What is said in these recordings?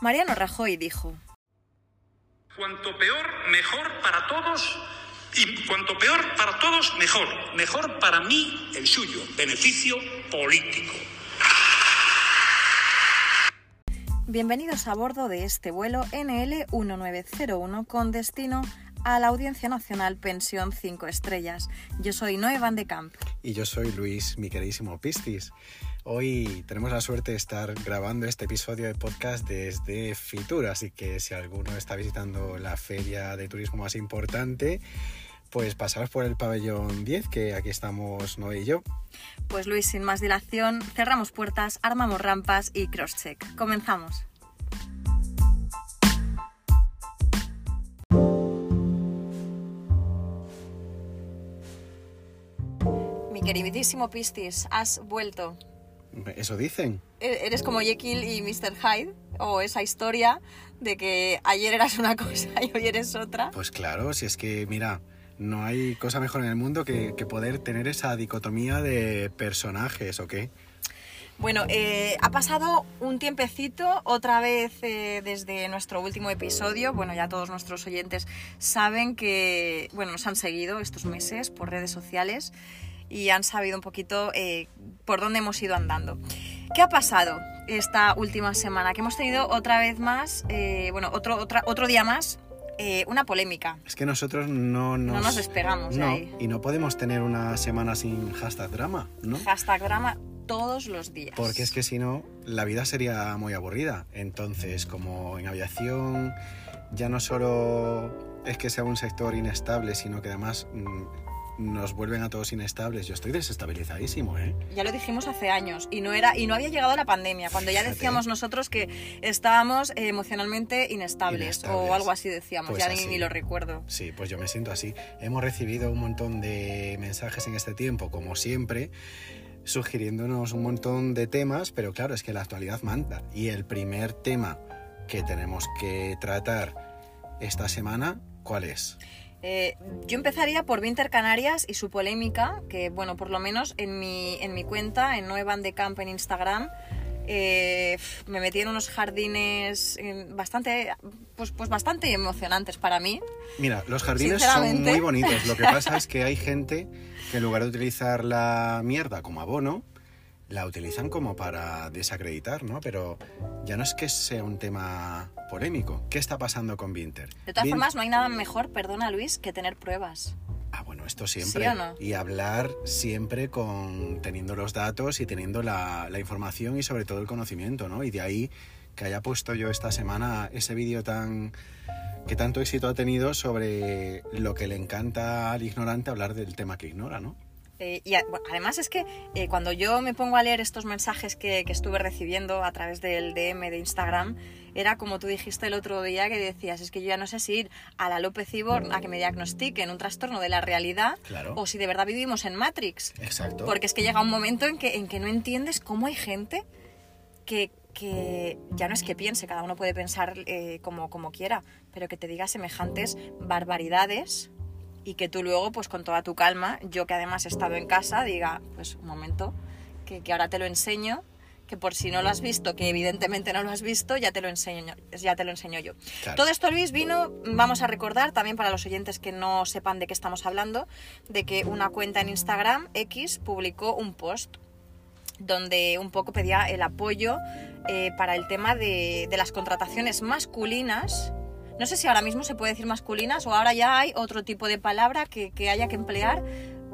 Mariano Rajoy dijo, Cuanto peor, mejor para todos. Y cuanto peor para todos, mejor. Mejor para mí, el suyo. Beneficio político. Bienvenidos a bordo de este vuelo NL1901 con destino a la Audiencia Nacional Pensión 5 Estrellas. Yo soy Noé Van de Camp. Y yo soy Luis, mi queridísimo Pistis. Hoy tenemos la suerte de estar grabando este episodio de podcast desde Fitur, así que si alguno está visitando la feria de turismo más importante, pues pasaros por el pabellón 10, que aquí estamos Noé y yo. Pues Luis, sin más dilación, cerramos puertas, armamos rampas y crosscheck. Comenzamos. Queridísimo Pistis, has vuelto. Eso dicen. E- Eres como Jekyll y Mr. Hyde, o esa historia de que ayer eras una cosa y hoy eres otra. Pues claro, si es que, mira, no hay cosa mejor en el mundo que, que poder tener esa dicotomía de personajes, ¿o qué? Bueno, eh, ha pasado un tiempecito otra vez eh, desde nuestro último episodio. Bueno, ya todos nuestros oyentes saben que, bueno, nos han seguido estos meses por redes sociales y han sabido un poquito eh, por dónde hemos ido andando. ¿Qué ha pasado esta última semana? Que hemos tenido otra vez más, eh, bueno, otro, otra, otro día más, eh, una polémica. Es que nosotros no nos... No nos despegamos de No, ahí. y no podemos tener una semana sin hashtag drama, ¿no? Hashtag drama todos los días. Porque es que si no, la vida sería muy aburrida. Entonces, como en aviación ya no solo es que sea un sector inestable, sino que además mm, nos vuelven a todos inestables. Yo estoy desestabilizadísimo, ¿eh? Ya lo dijimos hace años y no era y no había llegado la pandemia cuando ya decíamos nosotros que estábamos eh, emocionalmente inestables, Inestables. o algo así decíamos, Pues ya ni, ni lo recuerdo. Sí, pues yo me siento así. Hemos recibido un montón de mensajes en este tiempo, como siempre, sugiriéndonos un montón de temas, pero claro, es que la actualidad manda. Y el primer tema que tenemos que tratar esta semana, ¿cuál es? Eh, yo empezaría por Winter Canarias y su polémica, que bueno, por lo menos en mi, en mi cuenta, en Nuevan de Camp en Instagram, eh, me metí en unos jardines bastante, pues, pues bastante emocionantes para mí. Mira, los jardines son muy bonitos. Lo que pasa es que hay gente que en lugar de utilizar la mierda como abono, la utilizan como para desacreditar, ¿no? Pero ya no es que sea un tema polémico. ¿Qué está pasando con Winter? De todas Vin- formas, no hay nada mejor, perdona Luis, que tener pruebas. Ah, bueno, esto siempre. ¿Sí o no? Y hablar siempre con teniendo los datos y teniendo la, la información y sobre todo el conocimiento, ¿no? Y de ahí que haya puesto yo esta semana ese vídeo tan que tanto éxito ha tenido sobre lo que le encanta al ignorante hablar del tema que ignora, ¿no? Eh, y a- bueno, además es que eh, cuando yo me pongo a leer estos mensajes que, que estuve recibiendo a través del DM de Instagram, era como tú dijiste el otro día que decías, es que yo ya no sé si ir a la López Ibor a que me diagnostiquen un trastorno de la realidad Claro. o si de verdad vivimos en Matrix. Exacto. Porque es que llega un momento en que, en que no entiendes cómo hay gente que, que ya no es que piense, cada uno puede pensar eh, como, como quiera, pero que te diga semejantes barbaridades y que tú luego, pues con toda tu calma, yo que además he estado en casa, diga, pues un momento, que, que ahora te lo enseño, que por si no lo has visto, que evidentemente no lo has visto, ya te lo enseño, ya te lo enseño yo. Claro. Todo esto, Luis, vino, vamos a recordar también para los oyentes que no sepan de qué estamos hablando, de que una cuenta en Instagram, X, publicó un post donde un poco pedía el apoyo eh, para el tema de, de las contrataciones masculinas. No sé si ahora mismo se puede decir masculinas o ahora ya hay otro tipo de palabra que, que haya que emplear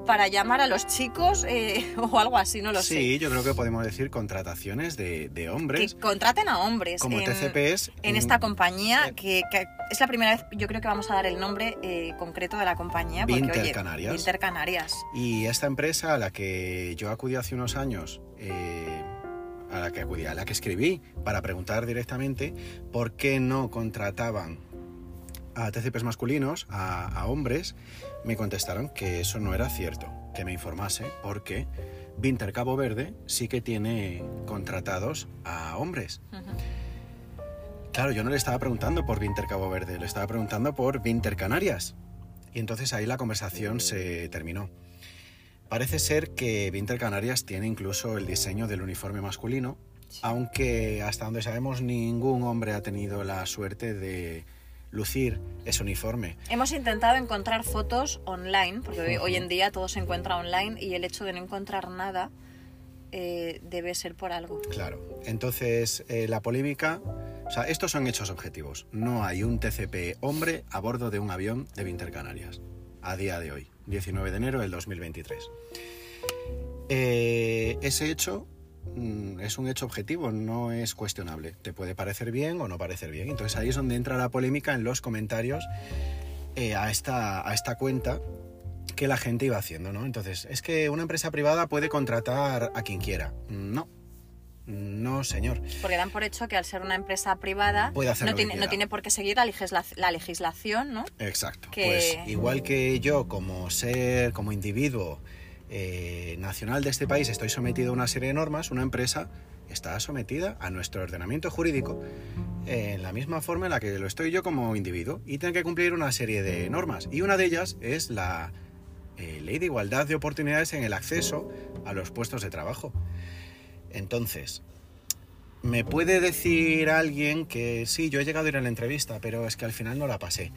para llamar a los chicos eh, o algo así, no lo sí, yo creo que podemos decir contrataciones de, de sé. hombres Que contraten a hombres como en, TCPs en esta compañía, eh, que, que es la primera vez, yo creo que vamos a dar el nombre eh, concreto de la compañía. Porque, Vinter oye, Canarias. Vinter Canarias. Y esta empresa a la que yo acudí hace unos años, eh, a la que acudí, a la que escribí para preguntar directamente por qué no contrataban a TCPs masculinos, a, a hombres, me contestaron que eso no era cierto, que me informase porque Vinter Cabo Verde sí que tiene contratados a hombres. Claro, yo no le estaba preguntando por Vinter Cabo Verde, le estaba preguntando por Vinter Canarias. Y entonces ahí la conversación se terminó. Parece ser que Vinter Canarias tiene incluso el diseño del uniforme masculino aunque hasta donde sabemos ningún hombre ha tenido la suerte de lucir ese uniforme. Hemos intentado encontrar fotos online, porque hoy, hoy en día todo se encuentra online y el hecho de no encontrar nada eh, debe ser por algo. Claro. Entonces, eh, la polémica... O sea, estos son hechos objetivos. No hay un TCP hombre a bordo de un avión de Intercanarias a día de hoy, 19 de enero del 2023. Eh, ese hecho es un hecho objetivo, no es cuestionable. Te puede parecer bien o no parecer bien. Entonces ahí es donde entra la polémica en los comentarios eh, a, esta, a esta cuenta que la gente iba haciendo, ¿no? Entonces, es que una empresa privada puede contratar a quien quiera. No. No, señor. Porque dan por hecho que al ser una empresa privada Puede hacer no, tiene, no tiene por qué seguir la, legisla- la legislación, ¿no? Exacto. que- Pues igual que yo, como ser, como individuo eh, nacional de este país, estoy sometido a una serie de normas, una empresa está sometida a nuestro ordenamiento jurídico en la misma forma en la que lo estoy yo como individuo y tiene que cumplir una serie de normas. Y una de ellas es la eh, ley de igualdad de oportunidades en el acceso a los puestos de trabajo. Entonces, me puede decir alguien que sí, yo he llegado a ir a la entrevista, pero es que al final no la pasé.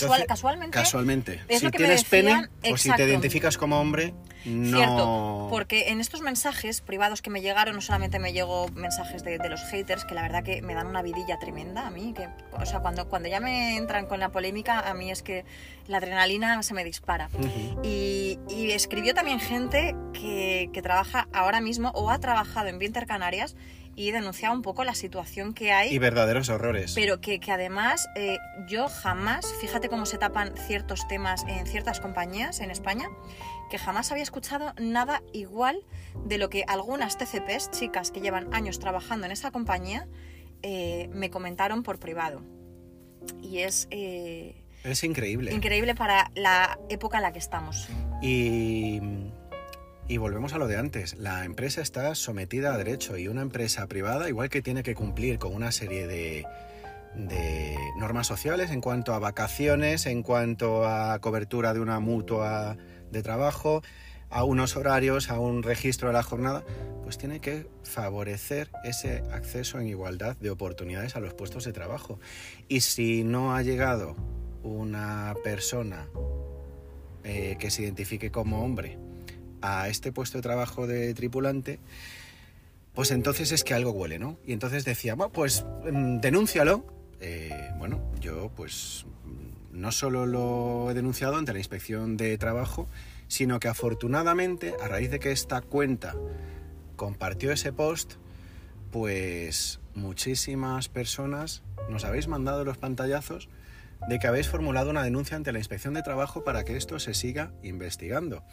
Casual- casualmente, Casualmente. es si lo que me tienes decían, pene o si te identificas como hombre, no. Cierto, porque en estos mensajes privados que me llegaron, no solamente me llegó mensajes de, de los haters, que la verdad que me dan una vidilla tremenda a mí, que, o sea, cuando, cuando ya me entran con la polémica, a mí es que la adrenalina se me dispara. Y, y escribió también gente que, que trabaja ahora mismo o ha trabajado en Vinter Canarias y denunciaba un poco la situación que hay Y verdaderos horrores. pero que, que además eh, yo jamás, fíjate cómo se tapan ciertos temas en ciertas compañías en España, que jamás había escuchado nada igual de lo que algunas TCPs, chicas que llevan años trabajando en esa compañía, eh, me comentaron por privado. Y es eh, Es increíble. increíble para la época en la que estamos. Y, y volvemos a lo de antes. La empresa está sometida a derecho y una empresa privada, igual que tiene que cumplir con una serie de, de normas sociales en cuanto a vacaciones, en cuanto a cobertura de una mutua de trabajo, a unos horarios, a un registro de la jornada, pues tiene que favorecer ese acceso en igualdad de oportunidades a los puestos de trabajo. Y si no ha llegado una persona eh, que se identifique como hombre a este puesto de trabajo de tripulante, pues entonces es que algo huele, ¿no? Y entonces decía, bueno, pues mm, denúncialo. Eh, bueno, yo pues mm, no solo lo he denunciado ante la inspección de trabajo, sino que afortunadamente, a raíz de que esta cuenta compartió ese post, pues muchísimas personas nos habéis mandado los pantallazos de que habéis formulado una denuncia ante la inspección de trabajo para que esto se siga investigando.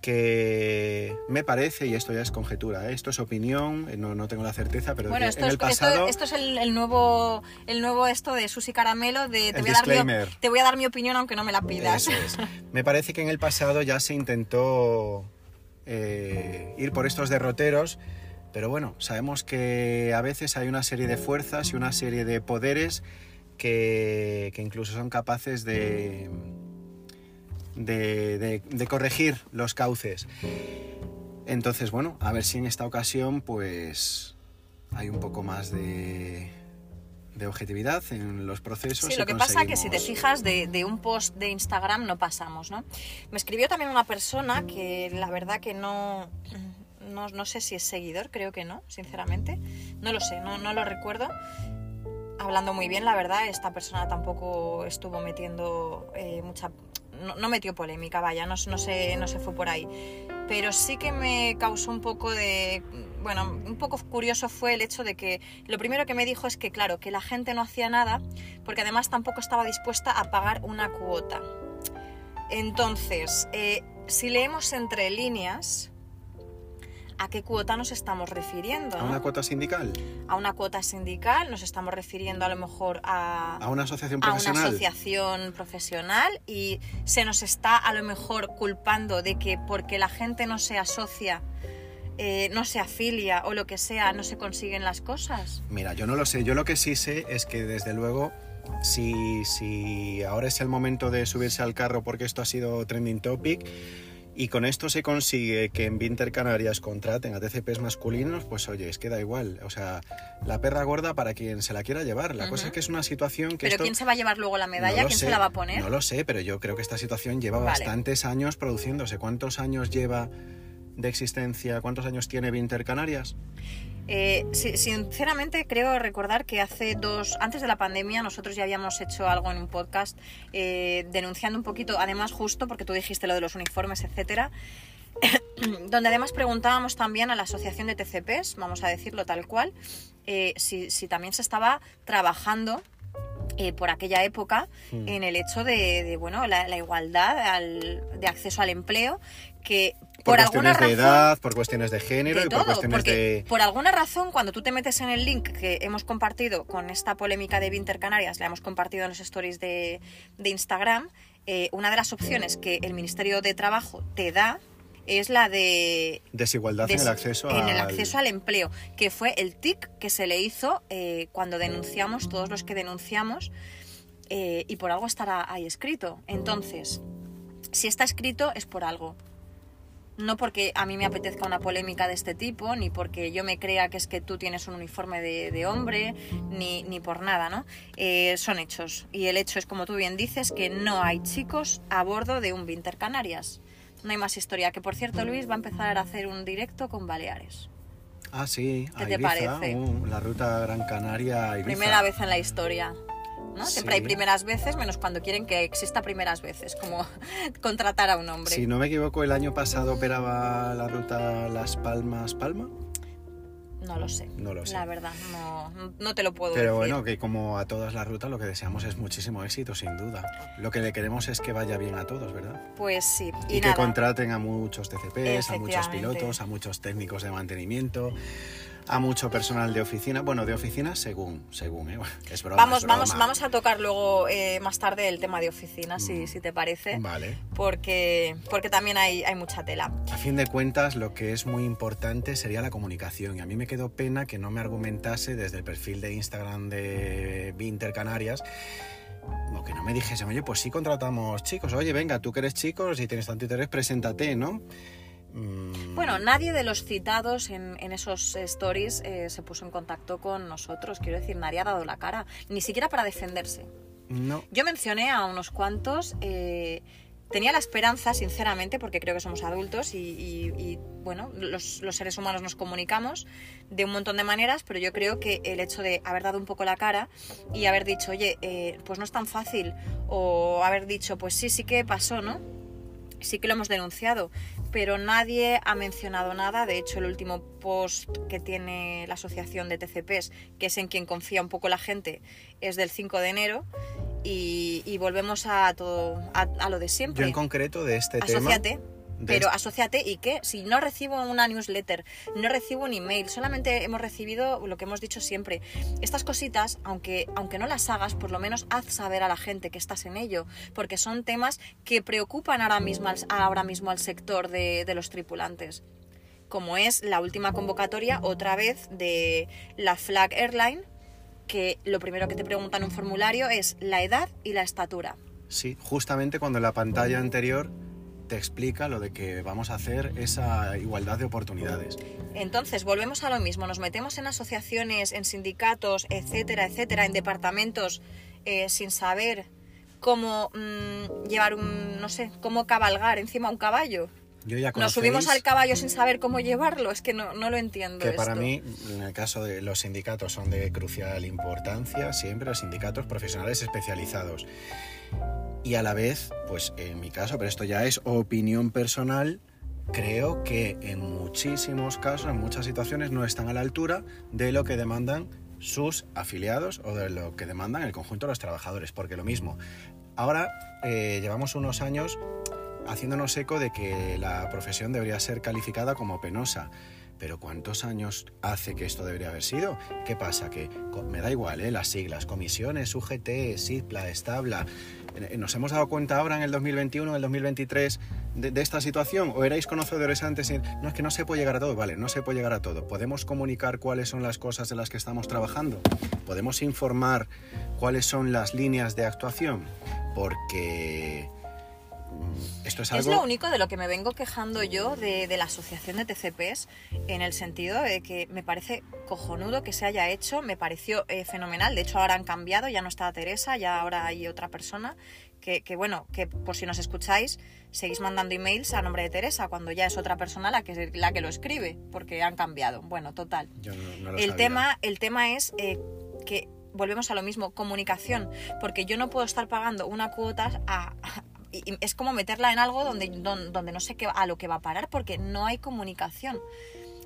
Que me parece, y esto ya es conjetura, ¿eh? esto es opinión, eh, no, no tengo la certeza, pero Bueno, que esto en es, el pasado... esto, esto es el, el nuevo el nuevo esto de Susi Caramelo de te voy, a dar mi, disclaimer. op- te voy a dar mi opinión aunque no me la pidas. Es. Me parece que en el pasado ya se intentó eh, ir por estos derroteros, pero bueno, sabemos que a veces hay una serie de fuerzas y una serie de poderes que, que incluso son capaces de, de, de- de corregir los cauces. Entonces, bueno, a ver si en esta ocasión pues hay un poco más de, de objetividad en los procesos. Sí, lo que pasa que si te conseguimos- fijas de, de un post de Instagram no pasamos, ¿no? Me escribió también una persona que la verdad que no, no, no sé si es seguidor, creo que no, sinceramente. No lo sé, no, no lo recuerdo. Hablando muy bien, la verdad, esta persona tampoco estuvo metiendo eh, mucha... No, metió polémica, vaya, no, no, se, no se fue por ahí. Pero sí que me causó un poco de... Bueno, un poco curioso fue el hecho de que lo primero que me dijo es que, claro, que la gente no hacía nada porque además tampoco estaba dispuesta a pagar una cuota. Entonces, eh, si leemos entre líneas, ¿a qué cuota nos estamos refiriendo? ¿A una cuota sindical? a una cuota sindical, nos estamos refiriendo a lo mejor a, ¿A una asociación a una profesional? asociación profesional y se nos está a lo mejor culpando de que porque la gente no se asocia, eh, no se afilia o lo que sea, no se consiguen las cosas. Mira, yo no lo sé. Yo lo que sí sé es que desde luego, si, si ahora es el momento de subirse al carro porque esto ha sido trending topic y con esto se consigue que en Vinter Canarias contraten a TCPs masculinos, pues oye, es que da igual. O sea, la perra gorda para quien se la quiera llevar. La cosa es que es una situación que... Pero esto- ¿quién se va a llevar luego la medalla? No ¿Quién sé, se la va a poner? No lo sé, pero yo creo que esta situación lleva Vale. bastantes años produciéndose. ¿Cuántos años lleva de existencia? ¿Cuántos años tiene Vinter Canarias? Eh, sinceramente creo recordar que hace dos, antes de la pandemia, nosotros ya habíamos hecho algo en un podcast eh, denunciando un poquito, además justo porque tú dijiste lo de los uniformes, etcétera, donde además preguntábamos también a la asociación de TCPs, vamos a decirlo tal cual, eh, si, si también se estaba trabajando eh, por aquella época Mm. en el hecho de, de, bueno la, la igualdad al- de acceso al empleo que Por, por, alguna cuestiones de razón edad, por cuestiones de género de y todo, por cuestiones de... por alguna razón cuando tú te metes en el link que hemos compartido con esta polémica de Vinter Canarias, la hemos compartido en los stories de, de Instagram, eh, una de las opciones que el Ministerio de Trabajo te da es la de Desigualdad en el acceso en el al- acceso al empleo, que fue el tic que se le hizo eh, cuando denunciamos, todos los que denunciamos, eh, y por algo estará ahí escrito. Entonces, si está escrito es por algo. No porque a mí me apetezca una polémica de este tipo, ni porque yo me crea que es que tú tienes un uniforme de, de hombre, ni, ni por nada, ¿no? Eh, son hechos. Y el hecho es, como tú bien dices, que no hay chicos a bordo de un Vinter Canarias. No hay más historia. Que por cierto, Luis va a empezar a hacer un directo con Baleares. Ah, sí, ¿Qué a te Ibiza, parece? uh, la ruta Gran Canaria Ibiza. Primera vez en la historia. ¿No? Siempre hay Sí. primeras veces, menos cuando quieren que exista primeras veces, como contratar a un hombre. Si no me equivoco, el año pasado operaba la ruta Las Palmas Palma. No lo sé. No lo sé. La verdad, no, no te lo puedo Pero decir. bueno, que como a todas las rutas lo que deseamos es muchísimo éxito, sin duda. Lo que le queremos es que vaya bien a todos, ¿verdad? Pues sí. Y, Y, que nada. contraten a muchos TCPs, a muchos pilotos, a muchos técnicos de mantenimiento, a mucho personal de oficina. Bueno, de oficina según, según, ¿eh? Es broma, Vamos, es vamos, broma. vamos a tocar luego eh, más tarde el tema de oficina, si, si te parece. Vale. Porque, porque también hay, hay mucha tela. A fin de cuentas, lo que es muy importante sería la comunicación. Y a mí me quedó pena que no me argumentase desde el perfil de Instagram de Vinter Canarias. O que no me dijese, oye, pues sí contratamos chicos. Oye, venga, tú que eres chico, si tienes tanto interés, preséntate, ¿no? Mm, Bueno, nadie de los citados en, en esos stories eh, se puso en contacto con nosotros. Quiero decir, nadie ha dado la cara, ni siquiera para defenderse. No. Yo mencioné a unos cuantos. eh, tenía la esperanza, sinceramente, porque creo que somos adultos y, y- y, bueno, los, los seres humanos nos comunicamos de un montón de maneras, pero yo creo que el hecho de haber dado un poco la cara y haber dicho, oye, eh, pues no es tan fácil, o haber dicho, pues sí, sí que pasó, ¿no? Sí que lo hemos denunciado, pero nadie ha mencionado nada. De hecho, el último post que tiene la asociación de TCPs, que es en quien confía un poco la gente, es del 5 de enero. Y, y volvemos a todo a, a lo de siempre. Yo en concreto de este tema... asociate. de Pero asociate y qué? Si no recibo una newsletter, no recibo un email, solamente hemos recibido lo que hemos dicho siempre. Estas cositas, aunque, aunque no las hagas, por lo menos haz saber a la gente que estás en ello, porque son temas que preocupan ahora mismo al, ahora mismo al sector de, de los tripulantes. Como es la última convocatoria, otra vez, de la Flag Airline, que lo primero que te preguntan en un formulario es la edad y la estatura. Sí, justamente cuando en la pantalla anterior te explica lo de que vamos a hacer esa igualdad de oportunidades. Entonces, volvemos a lo mismo, nos metemos en asociaciones, en sindicatos, etcétera, etcétera, en departamentos eh, sin saber cómo mm, llevar un, no sé, cómo cabalgar encima un caballo. Yo ya Nos subimos al caballo sin saber cómo llevarlo, es que no, no lo entiendo. que para mí, en el caso de los sindicatos, son de crucial importancia, siempre los sindicatos profesionales especializados. Y a la vez, pues en mi caso, pero esto ya es opinión personal, creo que en muchísimos casos, en muchas situaciones, no están a la altura de lo que demandan sus afiliados o de lo que demandan el conjunto de los trabajadores. Porque lo mismo, ahora eh, llevamos unos años haciéndonos eco de que la profesión debería ser calificada como penosa. Pero ¿cuántos años hace que esto debería haber sido? ¿Qué pasa? Que me da igual, ¿eh? las siglas, comisiones, UGT, SIPLA, Establa. Eh, ¿Nos hemos dado cuenta ahora en el 2021, en el 2023 de, esta situación? ¿O erais conocedores antes? No, es que no se puede llegar a todo. Vale, no se puede llegar a todo. ¿Podemos comunicar cuáles son las cosas de las que estamos trabajando? ¿Podemos informar cuáles son las líneas de actuación? Porque esto es Es algo... lo único de lo que me vengo quejando yo de, de la asociación de TCPs, en el sentido de que me parece cojonudo que se haya hecho, me pareció eh, fenomenal. De hecho, ahora han cambiado, ya no está Teresa, ya ahora hay otra persona. Que, que, bueno, que por si nos escucháis, seguís mandando emails a nombre de Teresa, cuando ya es otra persona la que, la que lo escribe, porque han cambiado. Bueno, total. Yo no- no lo El sabía. tema, el tema es eh, que volvemos a lo mismo, comunicación, porque yo no puedo estar pagando una cuota a- y- es como meterla en algo donde, don- donde no sé qué, a lo que va a parar, porque no hay comunicación.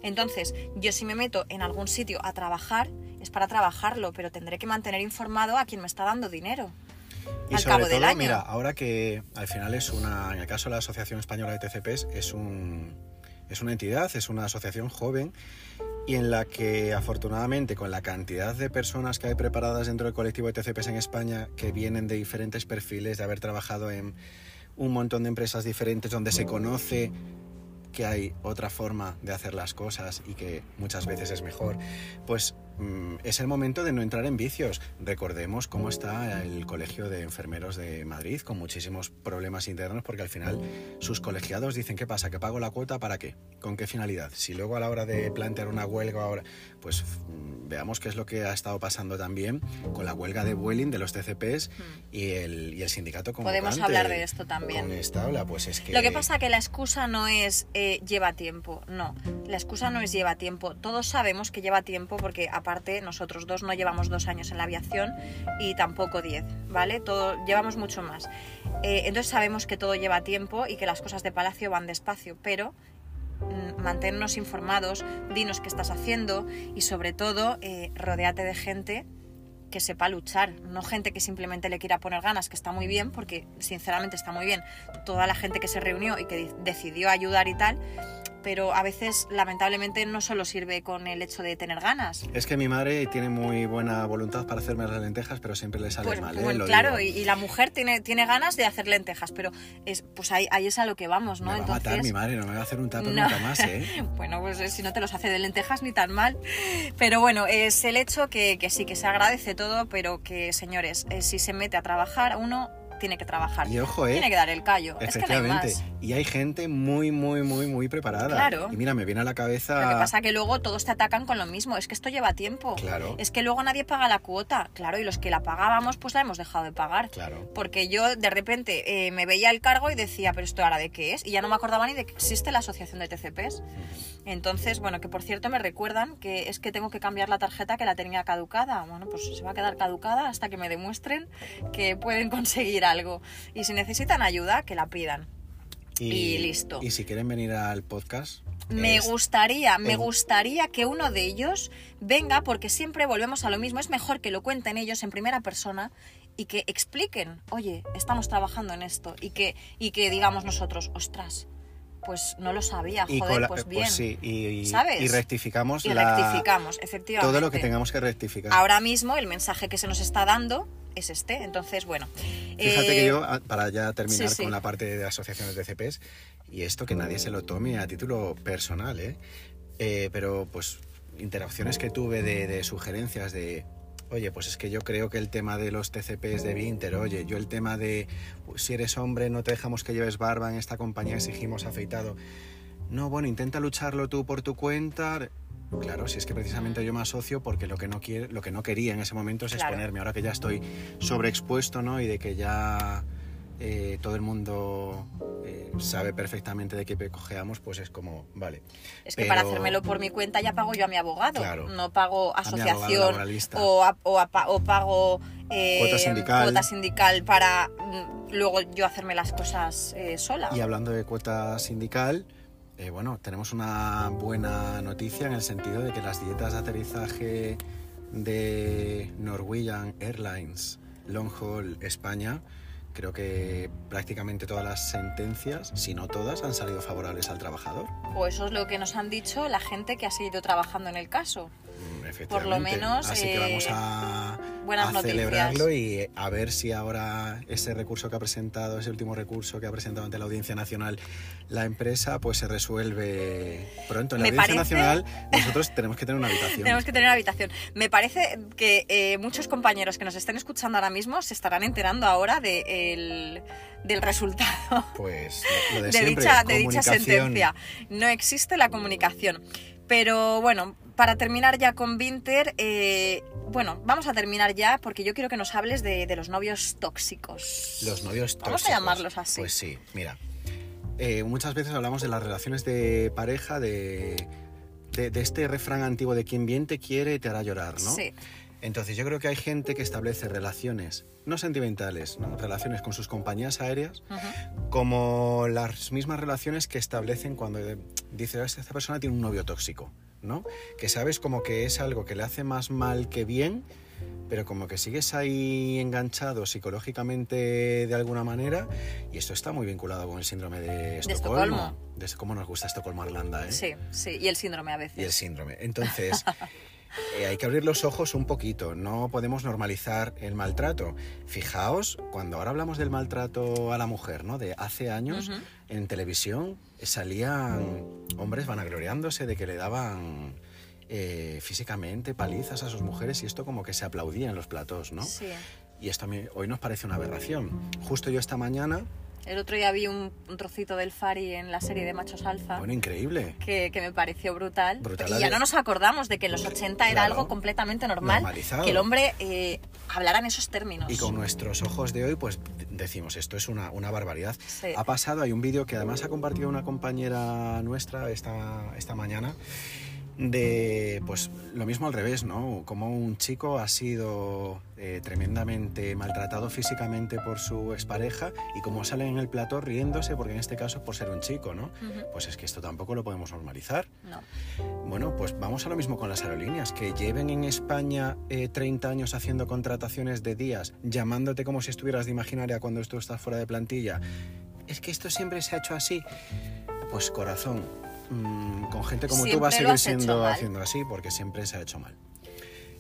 Entonces, yo si me meto en algún sitio a trabajar, es para trabajarlo, pero tendré que mantener informado a quien me está dando dinero. Y al sobre cabo todo, del año. mira, ahora que al final es una, en el caso de la Asociación Española de TCPs, es, un, es una entidad, es una asociación joven y en la que afortunadamente con la cantidad de personas que hay preparadas dentro del colectivo de TCPs en España, que vienen de diferentes perfiles, de haber trabajado en un montón de empresas diferentes donde se conoce que hay otra forma de hacer las cosas y que muchas veces es mejor, pues es el momento de no entrar en vicios. Recordemos cómo está el Colegio de Enfermeros de Madrid con muchísimos problemas internos porque al final sus colegiados dicen, ¿qué pasa? ¿Que pago la cuota para qué? ¿Con qué finalidad? Si luego a la hora de plantear una huelga ahora, pues mm, veamos qué es lo que ha estado pasando también con la huelga de Vueling de los TCPs y, el, y el sindicato convocante. Podemos hablar de esto también. Con esta habla, pues es que... Lo que pasa que la excusa no es eh, lleva tiempo, no. La excusa no es lleva tiempo. Todos sabemos que lleva tiempo porque nosotros dos no llevamos dos años en la aviación y tampoco diez, ¿vale? Todo, llevamos mucho más. Eh, entonces sabemos que todo lleva tiempo y que las cosas de Palacio van despacio, pero mm, manténnos informados, dinos qué estás haciendo y sobre todo eh, rodéate de gente que sepa luchar, no gente que simplemente le quiera poner ganas, que está muy bien, porque sinceramente está muy bien toda la gente que se reunió y que di- decidió ayudar y tal, pero a veces lamentablemente no solo sirve con el hecho de tener ganas. Es que mi madre tiene muy buena voluntad para hacerme las lentejas, pero siempre le sale Pues, mal. ¿eh? bueno, Lo claro, y, la mujer tiene, tiene ganas de hacer lentejas, pero es, pues ahí, ahí es a lo que vamos, ¿no? Me va a matar mi madre, no me va a hacer un tupper No. nunca más, ¿eh? Bueno, pues eh, si no te los hace de lentejas ni tan mal. Pero bueno, es el hecho que, que sí, que se agradece todo, pero que, señores, eh, si se mete a trabajar, uno tiene que trabajar. Y ojo, ¿eh? Tiene que dar el callo. Es que no hay Efectivamente. más. y hay gente muy, muy, muy, muy preparada. Claro. Y mira, me viene a la cabeza... Lo que pasa que luego todos te atacan con lo mismo. Es que esto lleva tiempo. Claro. Es que luego nadie paga la cuota. Claro, y los que la pagábamos, pues la hemos dejado de pagar. Claro. Porque yo de repente eh, me veía el cargo y decía, pero esto ahora de qué es? Y ya no me acordaba ni de que existe la asociación de TCPs. Entonces, bueno, que por cierto me recuerdan que es que tengo que cambiar la tarjeta que la tenía caducada. Bueno, pues se va a quedar caducada hasta que me demuestren que pueden conseguir algo. Y si necesitan ayuda, que la pidan. Y listo. Y si quieren venir al podcast... Me es- gustaría, me gustaría que uno de ellos venga, porque siempre volvemos a lo mismo. Es mejor que lo cuenten ellos en primera persona y que expliquen, oye, estamos trabajando en esto. Y que, y que digamos nosotros, ostras, pues no lo sabía, y joder, pues eh, bien. sí, y, y- ¿Sabes? y rectificamos y la- rectificamos, efectivamente. todo lo que tengamos que rectificar. Ahora mismo el mensaje que se nos está dando es este. Entonces, bueno. Fíjate eh, que yo, a- para ya terminar sí, sí. con la parte de asociaciones de CPs, y esto que nadie se lo tome a título personal, ¿eh? Eh, pero pues interacciones que tuve de, de sugerencias de, oye, pues es que yo creo que el tema de los TCPs de Vinter, oye, yo el tema de pues, si eres hombre no te dejamos que lleves barba, en esta compañía exigimos afeitado. No, bueno, intenta lucharlo tú por tu cuenta. Claro, si es que precisamente yo me asocio porque lo que no quiere, lo que no quería en ese momento es Claro. exponerme. Ahora que ya estoy sobreexpuesto, ¿no? Y de que ya eh, todo el mundo eh, sabe perfectamente de qué cojeamos, pues es como, vale. Es que para hacérmelo por mi cuenta ya pago yo a mi abogado. Claro. No pago asociación o, a- o, a pa- o pago eh, Cuota sindical. cuota sindical para mm, luego yo hacerme las cosas sola. Y hablando de cuota sindical, eh, bueno, tenemos una buena noticia en el sentido de que las dietas de aterrizaje de Norwegian Airlines Long Haul España, creo que prácticamente todas las sentencias, si no todas, han salido favorables al trabajador. O eso es lo que nos han dicho la gente que ha seguido trabajando en el caso. Mm, Por lo menos, Así que eh, vamos a, buenas a celebrarlo y a ver si ahora ese recurso que ha presentado, ese último recurso que ha presentado ante la Audiencia Nacional la empresa, pues se resuelve pronto. En la Me Audiencia parece- Nacional nosotros tenemos que tener una habitación. Tenemos que tener habitación. Me parece que eh, muchos compañeros que nos estén escuchando ahora mismo se estarán enterando ahora de el- del resultado Pues lo de, de, siempre, dicha, de dicha sentencia. No existe la comunicación. Pero bueno, para terminar ya con Winter, eh, bueno, vamos a terminar ya porque yo quiero que nos hables de, de los novios tóxicos. Los novios Vamos a tóxicos. llamarlos así. Pues sí, mira. eh, muchas veces hablamos de las relaciones de pareja, de, de, de este refrán antiguo de quien bien te quiere te hará llorar, ¿no? Sí. Entonces yo creo que hay gente que establece relaciones, no sentimentales, ¿no? relaciones con sus compañías aéreas, Ujú. como las mismas relaciones que establecen cuando eh, dice "Ah, esta persona tiene un novio tóxico, ¿no? Que sabes como que es algo que le hace más mal que bien, pero como que sigues ahí enganchado psicológicamente de alguna manera, y esto está muy vinculado con el síndrome de Estocolmo. Estocolmo. De cómo nos gusta Estocolmo Irlanda, ¿eh? Sí, sí, y el síndrome a veces. y el síndrome. Entonces, eh, hay que abrir los ojos un poquito, no podemos normalizar el maltrato. Fijaos, cuando ahora hablamos del maltrato a la mujer, ¿no? De hace años, en televisión salían hombres vanagloriándose de que le daban eh, físicamente palizas a sus mujeres y esto como que se aplaudía en los platós, ¿no? Sí. Y esto a mí hoy nos parece una aberración. Justo yo esta mañana, El otro día vi un, un trocito del Fari en la serie de Machos Alfa. bueno, increíble. que, que me pareció brutal. Brutal, y ya no nos acordamos de que en los 80 era algo completamente normal Normalizado. que el hombre eh, hablara en esos términos. Y con nuestros ojos de hoy, pues decimos, esto es una, una barbaridad. Sí. Ha pasado, hay un vídeo que además ha compartido una compañera nuestra esta, esta mañana, de pues lo mismo al revés, ¿no? Como un chico ha sido eh, tremendamente maltratado físicamente por su expareja y como sale en el plató riéndose, porque en este caso es por ser un chico, ¿no? Pues es que esto tampoco lo podemos normalizar. No. Bueno, pues vamos a lo mismo con las aerolíneas, que lleven en España eh, 30 años haciendo contrataciones de días, llamándote como si estuvieras de imaginaria cuando tú estás fuera de plantilla. Es que esto siempre se ha hecho así. Pues corazón, mm, con gente como tú va a seguir siendo haciendo así porque siempre se ha hecho mal.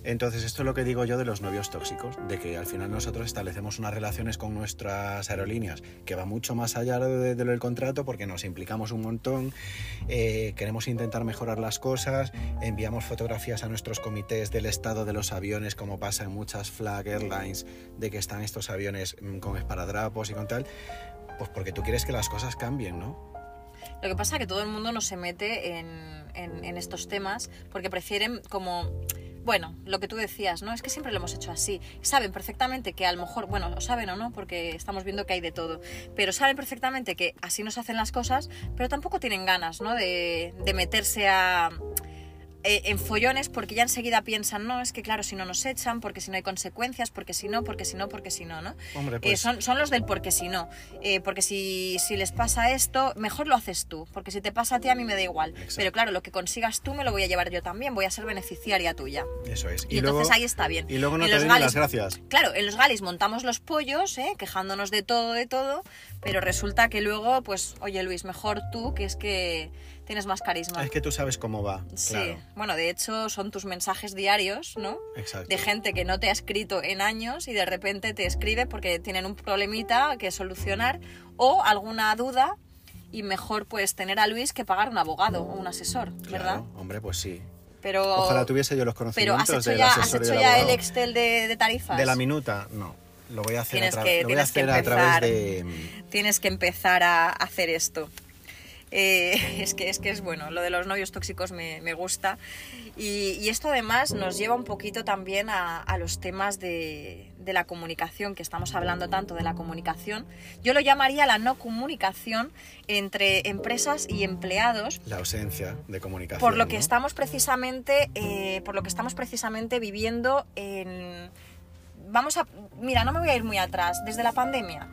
Entonces, esto es lo que digo yo de los novios tóxicos, de que al final nosotros establecemos unas relaciones con nuestras aerolíneas que va mucho más allá de, de lo del contrato porque nos implicamos un montón, eh, queremos intentar mejorar las cosas, enviamos fotografías a nuestros comités del estado de los aviones, como pasa en muchas flag airlines, de que están estos aviones mm, con esparadrapos y con tal, pues porque tú quieres que las cosas cambien, ¿no? Lo que pasa es que todo el mundo no se mete en, estos temas porque prefieren como... Bueno, lo que tú decías, ¿no? Es que siempre lo hemos hecho así. Saben perfectamente que a lo mejor, bueno, saben o no, porque estamos viendo que hay de todo, pero saben perfectamente que así nos hacen las cosas, pero tampoco tienen ganas, ¿no? De meterse a, eh, en follones porque ya enseguida piensan, no, es que claro, si no nos echan, porque si no hay consecuencias, porque si no, porque si no, porque si no, ¿no? Hombre, Eh, pues... son, son los del porque si no. Eh, porque si, si les pasa esto, mejor lo haces tú. Porque si te pasa a ti, a mí me da igual. Exacto. Pero claro, lo que consigas tú me lo voy a llevar yo también. Voy a ser beneficiaria tuya. Eso es. Y, entonces ahí está bien. Y luego no En te los den galis- las gracias. Claro, en los galis montamos los pollos, ¿eh? quejándonos de todo, de todo, pero resulta que luego, pues, oye Luis, mejor tú, que es que tienes más carisma. Es que tú sabes cómo va. Sí, Claro, bueno, de hecho son tus mensajes diarios, ¿no? exacto. de gente que no te ha escrito en años y de repente te escribe porque tienen un problemita que solucionar o alguna duda y mejor pues tener a Luis que pagar un abogado o un asesor, ¿verdad? Claro, hombre, pues sí. Pero, Ojalá tuviese yo los pero conocimientos has hecho del ya, has asesor hecho ya el. Excel de, de tarifas. De la minuta, no. Lo voy a hacer, Tienes a, que- lo voy a, hacer a través empezar. de... Tienes que empezar a hacer esto. Eh, es, que, es que es bueno, lo de los novios tóxicos me, me gusta. Y, y esto además nos lleva un poquito también a, a los temas de, de la comunicación, que estamos hablando tanto de la comunicación. Yo lo llamaría la no comunicación entre empresas y empleados, La ausencia de comunicación. por lo que estamos precisamente, eh, por lo que estamos precisamente viviendo en. Vamos a. Mira, no me voy a ir muy atrás. Desde la pandemia.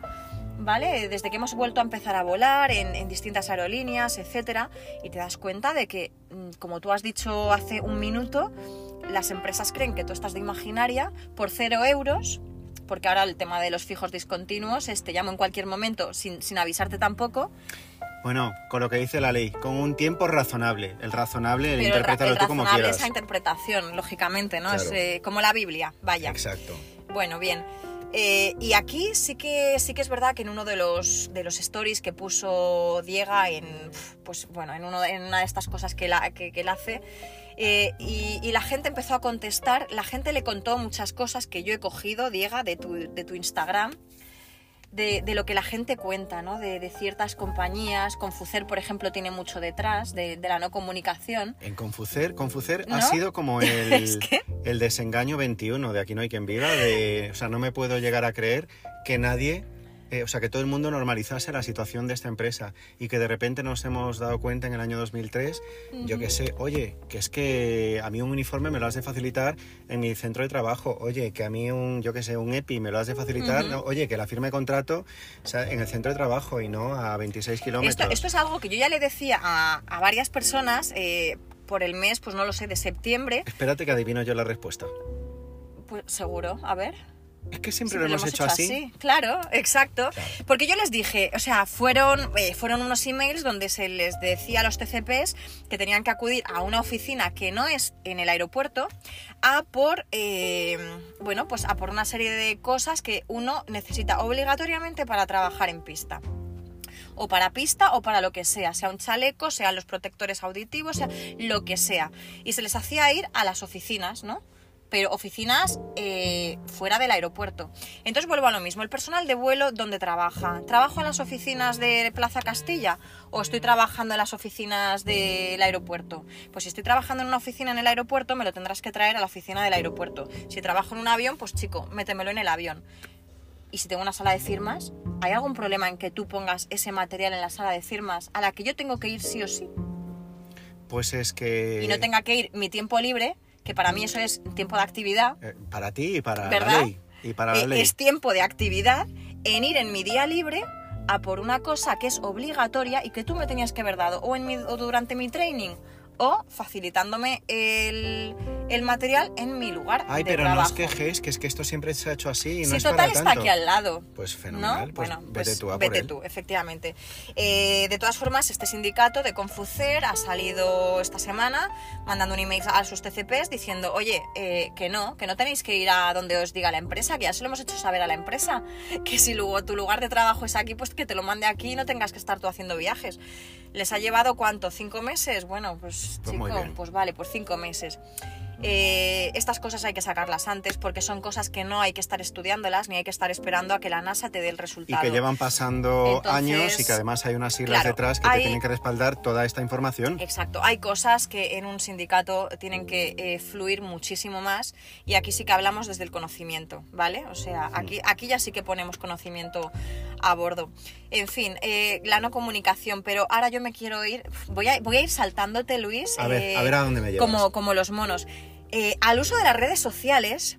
¿Vale? Desde que hemos vuelto a empezar a volar en, en distintas aerolíneas, etcétera, y te das cuenta de que, mm, como tú has dicho hace un minuto, las empresas creen que tú estás de imaginaria por cero euros, porque ahora el tema de los fijos discontinuos es te llamo en cualquier momento sin, sin avisarte tampoco, Bueno, con lo que dice la ley, con un tiempo razonable. El razonable, el interprétalo tú como quieras. es a interpretación, lógicamente, ¿no? Claro. Es eh, como la Biblia, vaya. Exacto. Bueno, bien. Eh, y aquí sí que sí que es verdad que en uno de los de los stories que puso Diego en pues bueno en, en una de estas cosas que, que, que él hace eh, y, y la gente empezó a contestar la gente le contó muchas cosas que yo he cogido Diego de tu, de tu Instagram de, de lo que la gente cuenta, ¿no? De, de ciertas compañías. Confucer, por ejemplo, tiene mucho detrás de, de la no comunicación. En Confucer, Confucer ha sido como el, Es que- el desengaño 21 de Aquí no hay quien viva. De, o sea, no me puedo llegar a creer que nadie, eh, o sea, que todo el mundo normalizase la situación de esta empresa y que de repente nos hemos dado cuenta en el año 2003, yo que sé, oye, que es que a mí un uniforme me lo has de facilitar en mi centro de trabajo, oye, que a mí un, yo que sé, un EPI me lo has de facilitar, Ujú. no, oye, que la firma de contrato o sea, en el centro de trabajo y no a 26 kilómetros. Esto, esto es algo que yo ya le decía a, a varias personas eh, por el mes, pues no lo sé, de septiembre. Espérate que adivino yo la respuesta. Pues seguro, a ver. Es que siempre Siempre lo hemos hecho así. Claro, exacto. Claro. Porque yo les dije, o sea, fueron, eh, fueron unos emails donde se les decía a los TCPs que tenían que acudir a una oficina que no es en el aeropuerto a por, eh, bueno, pues a por una serie de cosas que uno necesita obligatoriamente para trabajar en pista. O para pista o para lo que sea, sea un chaleco, sean los protectores auditivos, sea lo que sea. Y se les hacía ir a las oficinas, ¿no? Pero oficinas eh, fuera del aeropuerto. Entonces vuelvo a lo mismo, el personal de vuelo, ¿dónde trabaja? ¿Trabajo en las oficinas de Plaza Castilla o estoy trabajando en las oficinas del aeropuerto? Pues si estoy trabajando en una oficina en el aeropuerto, me lo tendrás que traer a la oficina del aeropuerto. Si trabajo en un avión, pues chico, métemelo en el avión. Y si tengo una sala de firmas, ¿hay algún problema en que tú pongas ese material en la sala de firmas a la que yo tengo que ir sí o sí? Pues es que... Y no tenga que ir mi tiempo libre, que para mí eso es tiempo de actividad, eh, para ti y para ¿Verdad? la ley. Y para la Eh, ley. es tiempo de actividad en ir en mi día libre a por una cosa que es obligatoria y que tú me tenías que haber dado o, en mi- o durante mi training o facilitándome el, el material en mi lugar Ay, de pero no trabajo. os quejéis, que es que esto siempre se ha hecho así y no si es total para está tanto. aquí al lado. Pues fenomenal, ¿no? pues bueno, vete pues tú a por vete él. tú, efectivamente. Eh, de todas formas, este sindicato de Confucer ha salido esta semana mandando un email a sus TCPs diciendo, oye, eh, que no, que no tenéis que ir a donde os diga la empresa, que ya se lo hemos hecho saber a la empresa, que si luego tu lugar de trabajo es aquí, pues que te lo mande aquí y no tengas que estar tú haciendo viajes. ¿Les ha llevado cuánto? ¿Cinco meses? Bueno, pues, Pues chico, pues vale, por cinco meses. Eh, estas cosas hay que sacarlas antes porque son cosas que no hay que estar estudiándolas ni hay que estar esperando a que la NASA te dé el Y resultado. que llevan pasando Entonces, años y que además hay unas siglas claro, detrás que hay- te tienen que respaldar toda esta información. Exacto, hay cosas que en un sindicato tienen que eh, fluir muchísimo más y aquí sí que hablamos desde el conocimiento, ¿vale? O sea, aquí, aquí ya sí que ponemos conocimiento a bordo. En fin, eh, la no comunicación, pero ahora yo me quiero ir, voy a, voy a ir saltándote, Luis. A ver, a ver a dónde me llevas. Como, como los monos. Eh, al uso de las redes sociales,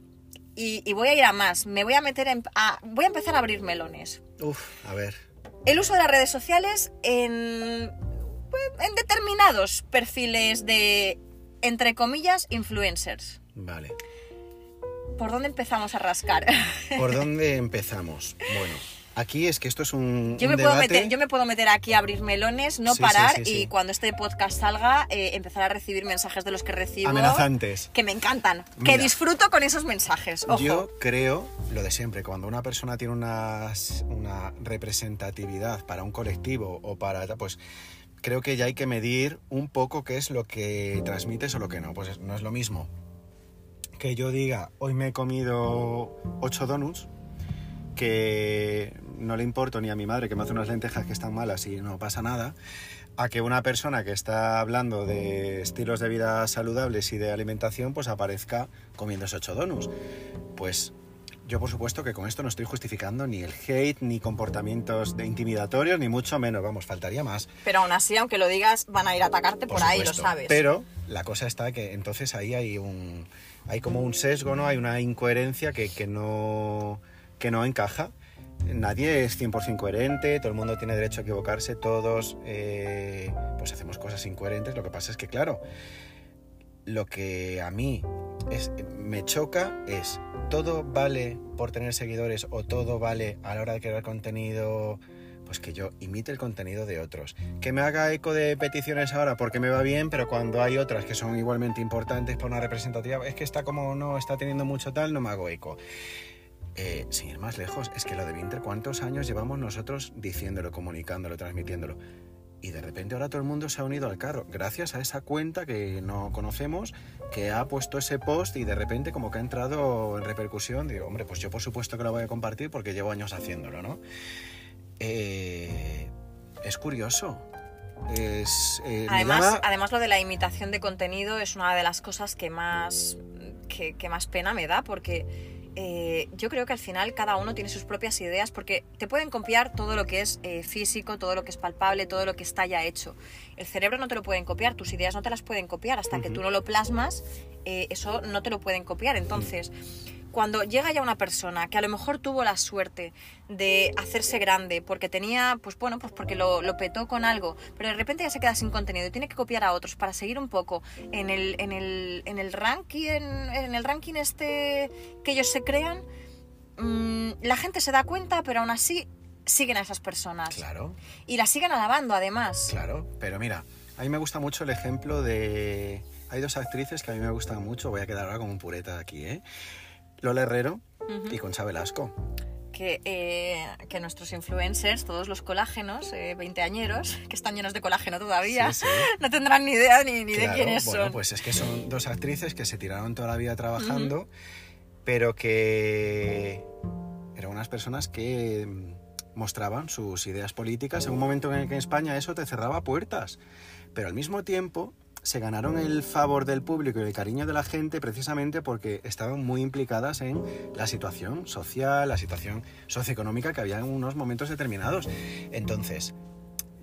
y, y voy a ir a más, me voy a meter en... a- voy a empezar a abrir melones Uf, a ver. el uso de las redes sociales en, pues, en determinados perfiles de, entre comillas, influencers. Vale. ¿Por dónde empezamos a rascar? ¿Por dónde empezamos? Bueno, aquí es que esto es un, Yo un me, puedo meter, yo me puedo meter aquí a abrir melones, no Sí, parar sí, sí. y cuando este podcast salga eh, empezar a recibir mensajes de los que recibo Amenazantes. que me encantan, Mira. que disfruto con esos mensajes. Ojo. Yo creo lo de siempre, cuando una persona tiene una, una representatividad para un colectivo o para... pues creo que ya hay que medir un poco qué es lo que transmites o lo que no. Pues no es lo mismo que yo diga, hoy me he comido 8 donuts, que no le importo ni a mi madre que me hace unas lentejas que están malas y no pasa nada, a que una persona que está hablando de estilos de vida saludables y de alimentación, pues aparezca comiéndose 8 donuts. Pues yo por supuesto que con esto no estoy justificando ni el hate, ni comportamientos de intimidatorios, ni mucho menos, vamos, faltaría más. Pero aún así, aunque lo digas, van a ir a atacarte por, ahí, lo sabes. Pero la cosa está que entonces ahí hay un hay como un sesgo, ¿no? Hay una incoherencia que, que no que no encaja. Nadie es 100% coherente, todo el mundo tiene derecho a equivocarse, todos eh, pues hacemos cosas incoherentes. Lo que pasa es que, claro, lo que a mí es, me choca es todo vale por tener seguidores o todo vale a la hora de crear contenido Pues que yo imite el contenido de otros. Que me haga eco de peticiones ahora porque me va bien, pero cuando hay otras que son igualmente importantes por una representativa, es que está como no está teniendo mucho tal, no me hago eco. Eh, sin ir más lejos, es que lo de Winter, ¿cuántos años llevamos nosotros diciéndolo, comunicándolo, transmitiéndolo? Y de repente ahora todo el mundo se ha unido al carro, gracias a esa cuenta que no conocemos, que ha puesto ese post y de repente como que ha entrado en repercusión. Digo, hombre, pues yo por supuesto que lo voy a compartir porque llevo años haciéndolo, ¿no? Eh, es curioso. Es, eh, Además, llama- además, lo de la imitación de contenido es una de las cosas que más, que, que más pena me da, porque eh, yo creo que al final cada uno tiene sus propias ideas, porque te pueden copiar todo lo que es eh, físico, todo lo que es palpable, todo lo que está ya hecho. El cerebro no te lo pueden copiar, tus ideas no te las pueden copiar, hasta que tú no lo plasmas, eh, eso no te lo pueden copiar. Entonces, cuando llega ya una persona que a lo mejor tuvo la suerte de hacerse grande porque tenía, pues bueno, pues porque lo, lo petó con algo, pero de repente ya se queda sin contenido y tiene que copiar a otros para seguir un poco en el, en el, en el ranking, en, en el ranking este que ellos se crean, mm, la gente se da cuenta, pero aún así siguen a esas personas. Claro, Y las siguen alabando además. claro. Pero mira, a mí me gusta mucho el ejemplo de... Hay dos actrices que a mí me gustan mucho, voy a quedar ahora como un pureta aquí, ¿eh? Lola Herrero y Concha Velasco. que, eh, que nuestros influencers, todos los colágenos, eh, veinteañeros, que están llenos de colágeno todavía, Sí, sí. no tendrán ni idea ni, ni de Claro, quiénes bueno, son. pues es que son dos actrices que se tiraron toda la vida trabajando, pero que eran unas personas que mm, mostraban sus ideas políticas en un momento en el que en España eso te cerraba puertas. Pero al mismo tiempo se ganaron el favor del público y el cariño de la gente precisamente porque estaban muy implicadas en la situación social, la situación socioeconómica que había en unos momentos determinados. Entonces,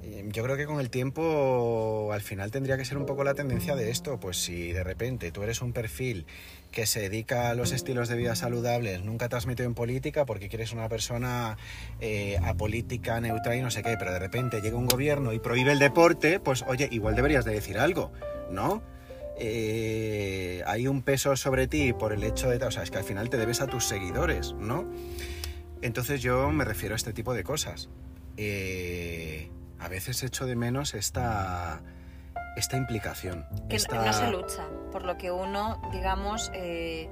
eh, yo creo que con el tiempo al final tendría que ser un poco la tendencia de esto, pues si de repente tú eres un perfil que se dedica a los estilos de vida saludables, nunca te has metido en política porque quieres una persona eh, apolítica, neutral y no sé qué, pero de repente llega un gobierno y prohíbe el deporte, pues oye, igual deberías de decir algo, ¿no? Eh, hay un peso sobre ti por el hecho de, o sea, es que al final te debes a tus seguidores, ¿no? Entonces yo me refiero a este tipo de cosas. Eh, a veces echo de menos esta, esta implicación. que esta- no se lucha por lo que uno, digamos, eh,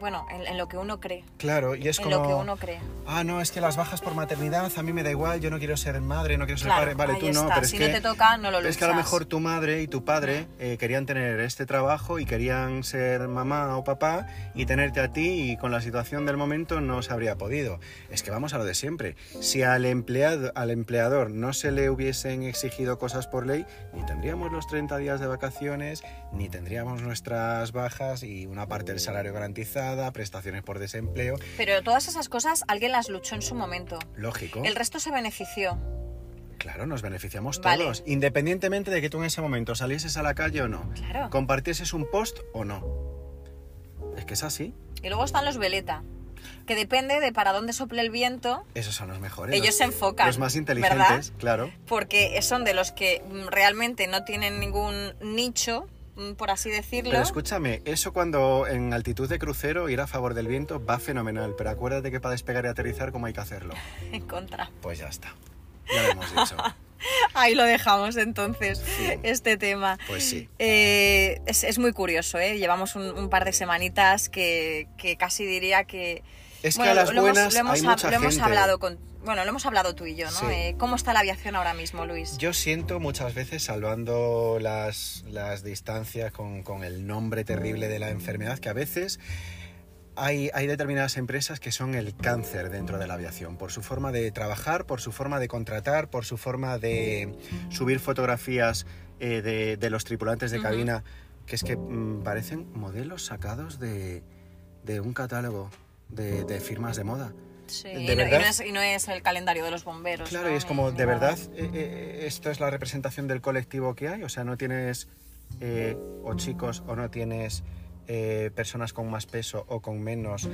bueno, en, en lo que uno cree. Claro, y es en como... lo que uno cree. Ah, no, es que las bajas por maternidad, a mí me da igual, yo no quiero ser madre, no quiero ser Claro, padre. Vale, ahí tú no, pero es si que... no te toca, no lo luchas. Es que a lo mejor tu madre y tu padre eh, querían tener este trabajo y querían ser mamá o papá y tenerte a ti y con la situación del momento no se habría podido. Es que vamos a lo de siempre. Si al, empleado, al empleador no se le hubiesen exigido cosas por ley, ni tendríamos los 30 días de vacaciones, ni tendríamos nuestras bajas y una parte del salario prestaciones por desempleo. Pero todas esas cosas alguien las luchó en su momento. Lógico. El resto se benefició. Claro, nos beneficiamos Vale. todos, independientemente de que tú en ese momento salieses a la calle o no. Claro. compartieses un post o no. Es que es así. Y luego están los veleta, que depende de para dónde sople el viento, Esos son los mejores. Ellos los- se enfocan, Los más inteligentes, ¿verdad? claro. porque son de los que realmente no tienen ningún nicho, por así decirlo. Pero escúchame, eso cuando en altitud de crucero ir a favor del viento va fenomenal, pero acuérdate que para despegar y aterrizar, ¿cómo hay que hacerlo? En contra. Pues ya está. Ya lo hemos dicho. Ahí lo dejamos entonces, Sí. este tema. Pues sí. Eh, es, es muy curioso, ¿eh? Llevamos un, un par de semanitas que, que casi diría que... Es que a las lo hemos- buenas lo hemos, hay ha- mucha lo hemos gente. hablado con... Bueno, lo hemos hablado tú y yo, ¿no? Sí. Eh, ¿Cómo está la aviación ahora mismo, Luis? Yo siento muchas veces, salvando las, las distancias con, con el nombre terrible de la enfermedad, que a veces hay, hay determinadas empresas que son el cáncer dentro de la aviación, por su forma de trabajar, por su forma de contratar, por su forma de subir fotografías eh, de, de los tripulantes de cabina, que es que mm, parecen modelos sacados de, de un catálogo de, de firmas de moda. Sí, ¿de y, no, y verdad? no es, y no es el calendario de los bomberos. Claro, ¿no? y es como, ¿de verdad eh, eh, esto es la representación del colectivo que hay? O sea, no tienes eh, o chicos o no tienes eh, personas con más peso o con menos,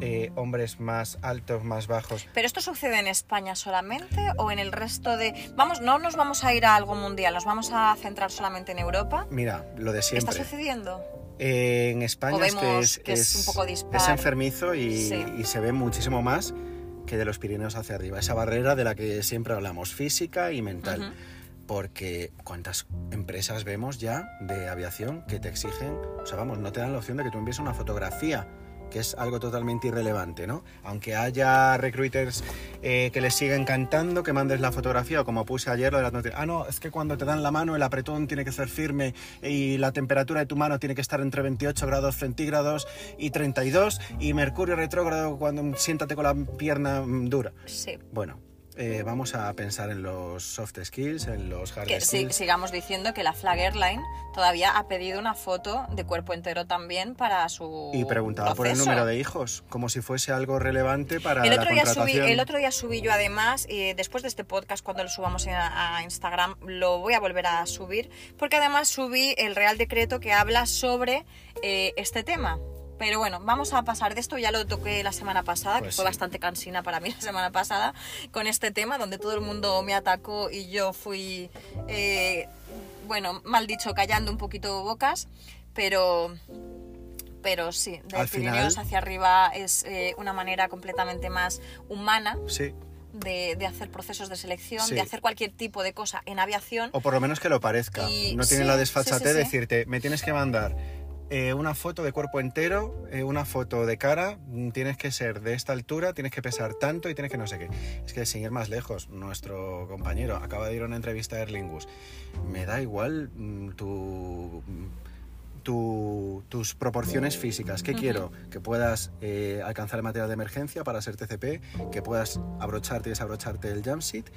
eh, hombres más altos, más bajos. ¿Pero esto sucede en España solamente o en el resto de...? Vamos, no nos vamos a ir a algo mundial, nos vamos a centrar solamente en Europa. Mira, lo de ¿Está siempre. sucediendo? Eh, en España es que es, que es un poco dispar. es enfermizo y, Sí. y se ve muchísimo más que de los Pirineos hacia arriba. Esa barrera de la que siempre hablamos, física y mental. Porque cuántas empresas vemos ya de aviación que te exigen, o sea, vamos, no te dan la opción de que tú envíes una fotografía, que es algo totalmente irrelevante, ¿no? Aunque haya recruiters eh, que les siguen cantando, que mandes la fotografía, o como puse ayer lo de las noticias, ah, no, es que cuando te dan la mano el apretón tiene que ser firme y la temperatura de tu mano tiene que estar entre 28 grados centígrados y 32 y mercurio retrógrado cuando siéntate con la pierna mm, dura. Sí. Bueno, eh, vamos a pensar en los soft skills, en los hard Que sí- skills. sigamos diciendo que la Flag Airline todavía ha pedido una foto de cuerpo entero también para su Y preguntaba por el proceso. número de hijos, como si fuese algo relevante para El la otro, día subí, contratación. el otro día subí yo además, y después de este podcast, cuando lo subamos a, a Instagram, lo voy a volver a subir, porque además subí el Real Decreto que habla sobre eh, este tema. Pero bueno, vamos a pasar de esto, ya lo toqué la semana pasada, Pues que fue sí. bastante cansina para mí la semana pasada, con este tema, donde todo el mundo me atacó y yo fui, eh, bueno, mal dicho, callando un poquito bocas, pero pero sí, de Al Pirineos final- hacia arriba es eh, una manera completamente más humana Sí, de, de hacer procesos de selección, Sí. de hacer cualquier tipo de cosa en aviación. o por lo menos que lo parezca. Y- no tiene sí, la desfachatez de decirte, me tienes que mandar eh, una foto de cuerpo entero, eh, una foto de cara, mm, tienes que ser de esta altura, tienes que pesar tanto y tienes que no sé qué. Es que sin ir más lejos, nuestro compañero acaba de ir a una entrevista a Erlingus. Me da igual mm, tu... tu- tus proporciones físicas. ¿Qué quiero? Que puedas eh, alcanzar el material de emergencia para ser TCP, que puedas abrocharte y desabrocharte el jumpsuit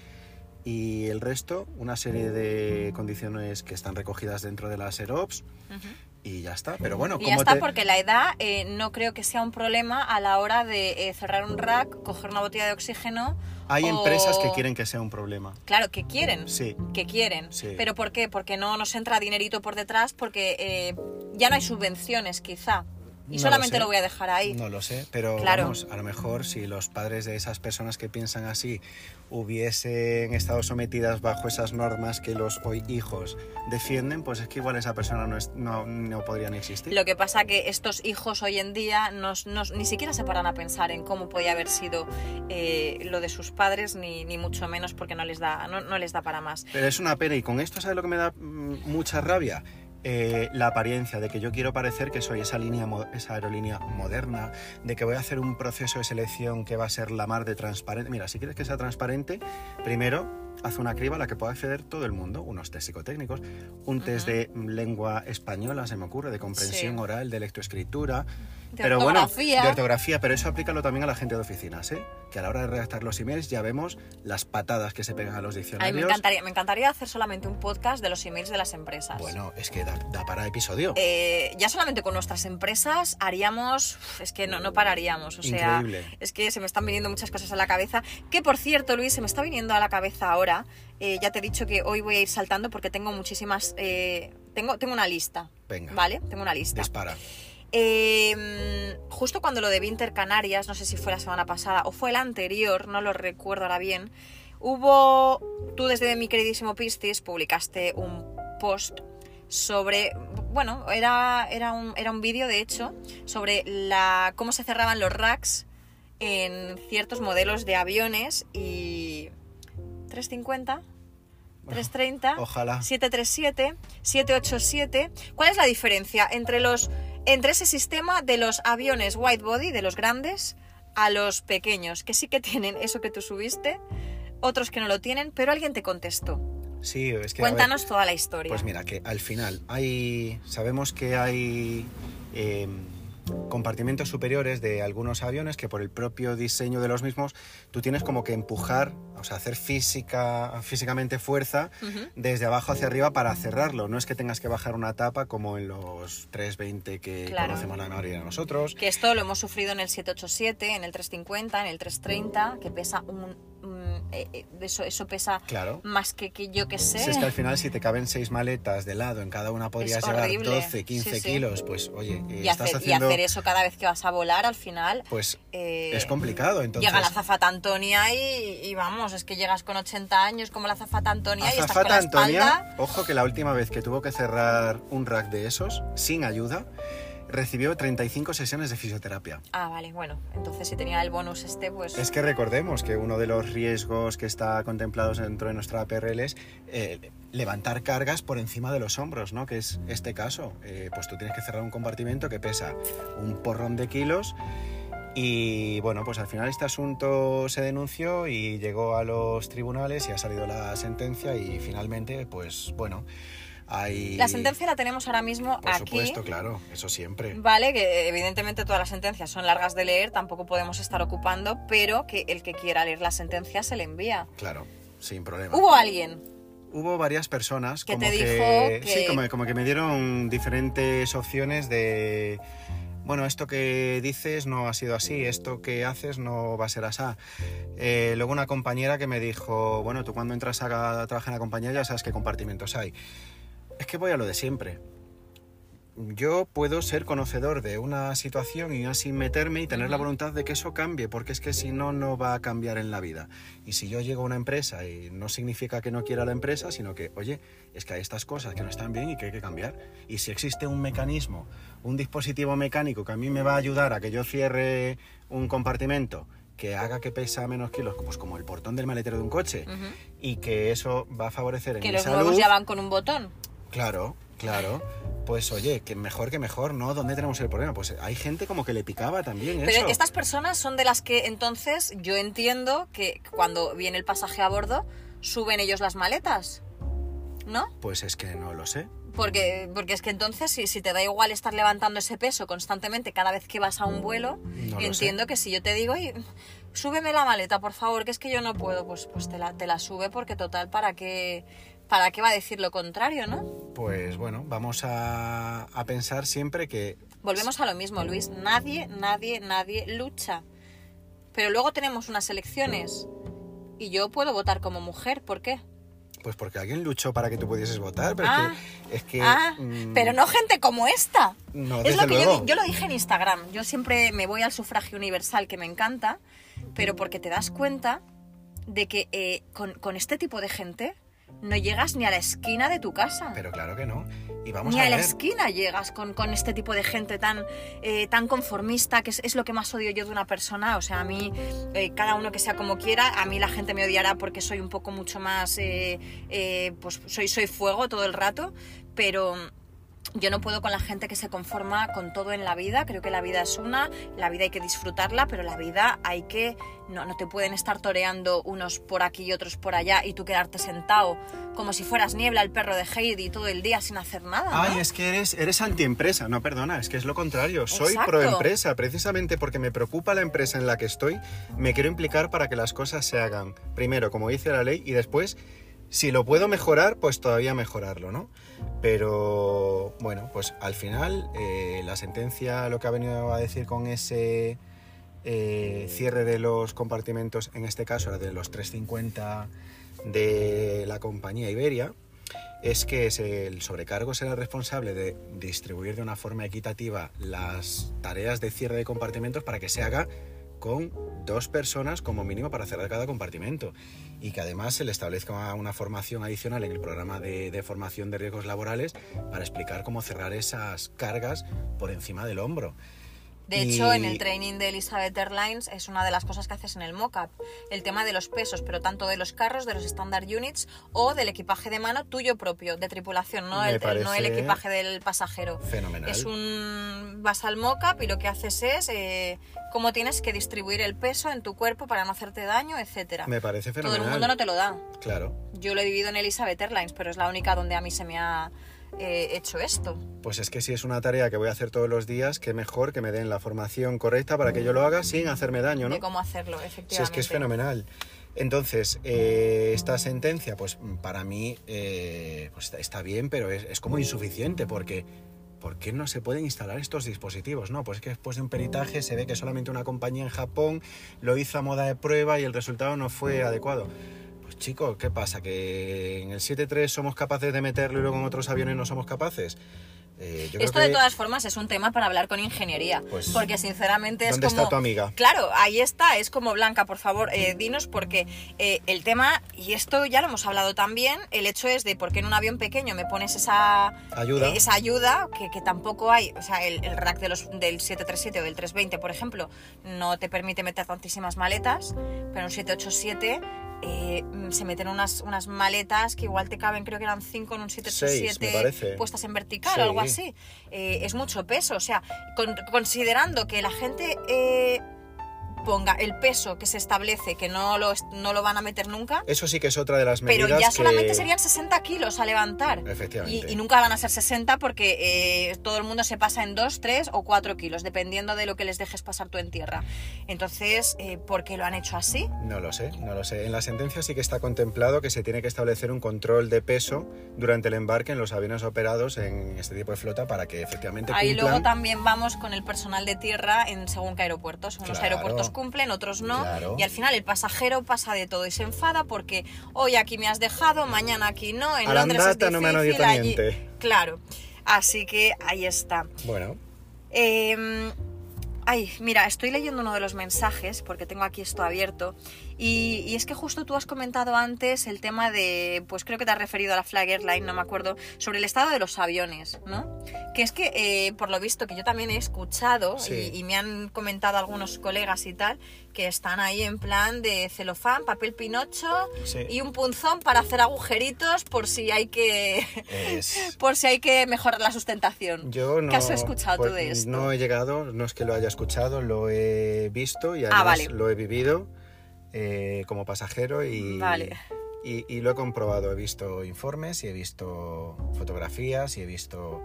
y el resto, una serie de condiciones que están recogidas dentro de las Ujú. Y ya está. Pero bueno, Y ya está, te... porque la edad eh, no creo que sea un problema a la hora de eh, cerrar un rack, coger una botella de oxígeno. hay o- empresas que quieren que sea un problema. Claro, que quieren. Sí. Que quieren. Sí. ¿Pero por qué? Porque no nos entra dinerito por detrás, porque eh, ya no hay subvenciones, quizá. Y No solamente lo, voy a dejar ahí. No lo sé, pero Claro. vamos, a lo mejor si los padres de esas personas que piensan así hubiesen estado sometidas bajo esas normas que los hoy hijos defienden, pues es que igual esa persona no, es- no, no podría ni existir. Lo que pasa que estos hijos hoy en día nos, nos- ni siquiera se paran a pensar en cómo podía haber sido eh, lo de sus padres, ni, ni mucho menos porque no les da, no, no les da para más. Pero es una pena y con esto, ¿sabes lo que me da mm, mucha rabia? Eh, la apariencia de que yo quiero parecer que soy esa, línea, esa aerolínea moderna, de que voy a hacer un proceso de selección que va a ser la mar de transparente. Mira, si quieres que sea transparente, primero haz una criba a la que pueda acceder todo el mundo, unos test psicotécnicos, un test de lengua española, se me ocurre, de comprensión Sí. oral, de lectoescritura. De pero bueno, ortografía. de ortografía, pero eso aplícalo también a la gente de oficinas, ¿eh? Que a la hora de redactar los emails ya vemos las patadas que se pegan a los diccionarios. me encantaría, me encantaría hacer solamente un podcast de los emails de las empresas. Bueno, es que da, da para episodio. Eh, ya solamente con nuestras empresas haríamos, es que no, no pararíamos, o sea, Increíble. es que se me están viniendo muchas cosas a la cabeza, que por cierto, Luis, se me está viniendo a la cabeza ahora, eh, ya te he dicho que hoy voy a ir saltando porque tengo muchísimas, eh, tengo, tengo una lista, Venga. ¿vale? Tengo una lista. Dispara. Eh, justo cuando lo de Winter Canarias, no sé si fue la semana pasada o fue la anterior, no lo recuerdo ahora bien, hubo, tú desde mi queridísimo Pistis publicaste un post sobre, bueno, era, era un, era un vídeo de hecho, sobre la, cómo se cerraban los racks en ciertos modelos de aviones y 350, 330, Ojalá. 737, 787. ¿Cuál es la diferencia entre los entre ese sistema de los aviones white body, de los grandes, a los pequeños, que sí que tienen eso que tú subiste, otros que no lo tienen, pero alguien te contestó? Sí, es que. ver, Cuéntanos toda la historia. pues mira, que al final hay. Sabemos que hay. eh, compartimentos superiores de algunos aviones que por el propio diseño de los mismos tú tienes como que empujar, o sea, hacer física, físicamente fuerza desde abajo hacia arriba para cerrarlo. No es que tengas que bajar una tapa como en los 320 que Claro. conocemos la mayoría de nosotros. Que esto lo hemos sufrido en el 787, en el 350, en el 330, que pesa un... un- eh, eh, eso, eso pesa Claro. más que, que yo que sé. Si es que al final si te caben seis maletas de lado, en cada una podrías llevar horrible. 12, 15 Sí, sí. kilos, pues oye, eh, y, estás hacer, y haciendo... hacer eso cada vez que vas a volar, al final... Pues eh, es complicado, entonces... Llega la azafata Antonia y, y vamos, es que llegas con 80 años como la azafata Antonia y estás con la Antonia, espalda... ojo que la última vez que tuvo que cerrar un rack de esos, sin ayuda, recibió 35 sesiones de fisioterapia. Ah, vale, bueno, entonces si tenía el bonus este, pues... Es que recordemos que uno de los riesgos que está contemplados dentro de nuestra APRL es eh, levantar cargas por encima de los hombros, ¿no? Que es este caso. Eh, pues tú tienes que cerrar un compartimento que pesa un porrón de kilos y bueno, pues al final este asunto se denunció y llegó a los tribunales y ha salido la sentencia y finalmente, pues bueno, hay... La sentencia la tenemos ahora mismo Por aquí. supuesto, claro, eso siempre. Vale, que evidentemente todas las sentencias son largas de leer, tampoco podemos estar ocupando, pero que el que quiera leer la sentencia se le envía. Claro, sin problema. ¿Hubo alguien? Hubo varias personas Que como te que, dijo que- sí, como, como que me dieron diferentes opciones de bueno, esto que dices no ha sido así, esto que haces no va a ser así. Eh, luego una compañera que me dijo, bueno, tú cuando entras a, a trabajar en la compañía ya sabes qué compartimentos hay. Es que voy a lo de siempre. Yo puedo ser conocedor de una situación y así meterme y tener la voluntad de que eso cambie, porque es que si no, no va a cambiar en la vida. Y si yo llego a una empresa y no significa que no quiera la empresa, sino que, oye, es que hay estas cosas que no están bien y que hay que cambiar. Y si existe un mecanismo, un dispositivo mecánico que a mí me va a ayudar a que yo cierre un compartimento que haga que pesa menos kilos, pues como el portón del maletero de un coche, Ujú. y que eso va a favorecer en Que mi los salud, nuevos ya van con un botón. Claro, claro. Pues oye, que mejor que mejor, ¿no? ¿Dónde tenemos el problema? Pues hay gente como que le picaba también Pero eso. estas personas son de las que entonces yo entiendo que cuando viene el pasaje a bordo suben ellos las maletas, ¿no? Pues es que no lo sé. Porque, porque es que entonces si, si te da igual estar levantando ese peso constantemente cada vez que vas a un vuelo, No entiendo que si yo te digo, "Oye, súbeme la maleta, por favor, que es que yo no puedo, pues, pues te, la, te la sube porque total, ¿para qué, ¿para qué va a decir lo contrario, no? Pues bueno, vamos a, a pensar siempre que Volvemos a lo mismo, Luis. Nadie, nadie, nadie lucha. Pero luego tenemos unas elecciones y yo puedo votar como mujer. ¿Por qué? Pues porque alguien luchó para que tú pudieses votar, pero Ah, es que... Es que ah, mm, pero no gente como esta. No, es desde lo que yo, luego. yo lo dije en Instagram. Yo siempre me voy al sufragio universal, que me encanta, pero porque te das cuenta de que eh, con, con este tipo de gente no llegas ni a la esquina de tu casa. Pero claro que no. Y vamos Ni a a la ver... esquina llegas con, con este tipo de gente tan, eh, tan conformista, que es, es lo que más odio yo de una persona. O sea, a mí, eh, cada uno que sea como quiera, a mí la gente me odiará porque soy un poco mucho más, eh, eh, pues soy, soy fuego todo el rato, pero yo no puedo con la gente que se conforma con todo en la vida. Creo que la vida es una, la vida hay que disfrutarla, pero la vida hay que. No, no te pueden estar toreando unos por aquí y otros por allá y tú quedarte sentado como si fueras niebla, el perro de Heidi, todo el día sin hacer nada. ¿no? Ay, es que eres, eres antiempresa. No, perdona, es que es lo contrario. Soy proempresa. Precisamente porque me preocupa la empresa en la que estoy, me quiero implicar para que las cosas se hagan. Primero, como dice la ley, y después, si lo puedo mejorar, pues todavía mejorarlo, ¿no? Pero bueno, pues al final, eh, la sentencia lo que ha venido a decir con ese eh, cierre de los compartimentos, en este caso de los 350 de la compañía Iberia, es que el sobrecargo será responsable de distribuir de una forma equitativa las tareas de cierre de compartimentos para que se haga con dos personas como mínimo para cerrar cada compartimento y que además se le establezca una formación adicional en el programa de, formación de riesgos laborales para explicar cómo cerrar esas cargas por encima del hombro. De hecho, Y- en el training de Elizabeth Airlines es una de las cosas que haces en el mock-up. El tema de los pesos, pero tanto de los carros, de los standard units o del equipaje de mano tuyo propio, de tripulación, no, el, el- no el parece equipaje del pasajero. Fenomenal. Es un... vas al mock-up y lo que haces es eh, cómo tienes que distribuir el peso en tu cuerpo para no hacerte daño, etcétera. Me parece Todo fenomenal. el mundo no te lo da. Claro. Yo lo he vivido en Elizabeth Airlines, pero es la única donde a mí se me ha eh, hecho esto. Pues es que si es una tarea que voy a hacer todos los días, qué mejor que me den la formación correcta para que yo lo haga sin hacerme daño, ¿no? De cómo hacerlo, efectivamente. Si es que es fenomenal. Entonces, eh, esta sentencia, pues para mí eh, pues, está- bien, pero es, es como insuficiente porque ¿por qué no se pueden instalar estos dispositivos? No, pues es que después de un peritaje se ve que solamente una compañía en Japón lo hizo a moda de prueba y el resultado no fue adecuado. Pues chico, ¿qué pasa? ¿Que en el 7.3 somos capaces de meterlo y luego en otros aviones no somos capaces? Eh, yo creo Esto de todas formas es un tema para hablar con ingeniería, Pues, porque sinceramente es ¿dónde como... está tu amiga? Claro, ahí está, es como Blanca, por favor, eh, dinos porque eh, el tema, y esto ya lo hemos hablado también, el hecho es de por qué en un avión pequeño me pones esa Ayuda. eh, esa ayuda que, que tampoco hay, o sea, el, el rack de los, del 737 o del 320, por ejemplo, no te permite meter tantísimas maletas, pero un 787 eh, mm, se meten unas, unas maletas que igual te caben, creo que eran 5 en un 787 me parece. puestas en vertical Sí. o algo así. Eh, es mucho peso, o sea, con- considerando que la gente eh, ponga el peso que se establece, que no lo, no lo van a meter nunca, Eso sí que es otra de las medidas pero ya que- solamente serían 60 kilos a levantar. Efectivamente. Y, y nunca van a ser 60 porque eh, todo el mundo se pasa en 2, 3 o 4 kilos, dependiendo de lo que les dejes pasar tú en tierra. Entonces, eh, ¿por qué lo han hecho así? No lo sé, no lo sé. En la sentencia sí que está contemplado que se tiene que establecer un control de peso durante el embarque en los aviones operados en este tipo de flota para que efectivamente Ahí cumplan... luego también vamos con el personal de tierra en según qué aeropuertos. Unos Claro. aeropuertos cumplen, otros no. Claro. Y al final el pasajero pasa de todo y se enfada porque hoy aquí me has dejado, mañana aquí no, en Londres es no me difícil, detto allí... Claro. Así que ahí está. Bueno, Eh, ay, mira, estoy leyendo uno de los mensajes porque tengo aquí esto abierto. Y, y es que justo tú has comentado antes el tema de, pues creo que te has referido a la Flag Airline, no me acuerdo, sobre el estado de los aviones, ¿no? Que es que, eh, por lo visto, que yo también he escuchado Sí. y, y me han comentado algunos colegas y tal, que están ahí en plan de celofán, papel pinocho Sí. y un punzón para hacer agujeritos por si hay que... es... por si hay que mejorar la sustentación. Yo no, ¿Qué has escuchado pues, tú de esto? No he llegado, no es que lo haya escuchado, lo he visto y Ah, vale. lo he vivido eh, como pasajero y, Vale. y, y lo he comprobado. He visto informes y he visto fotografías y he visto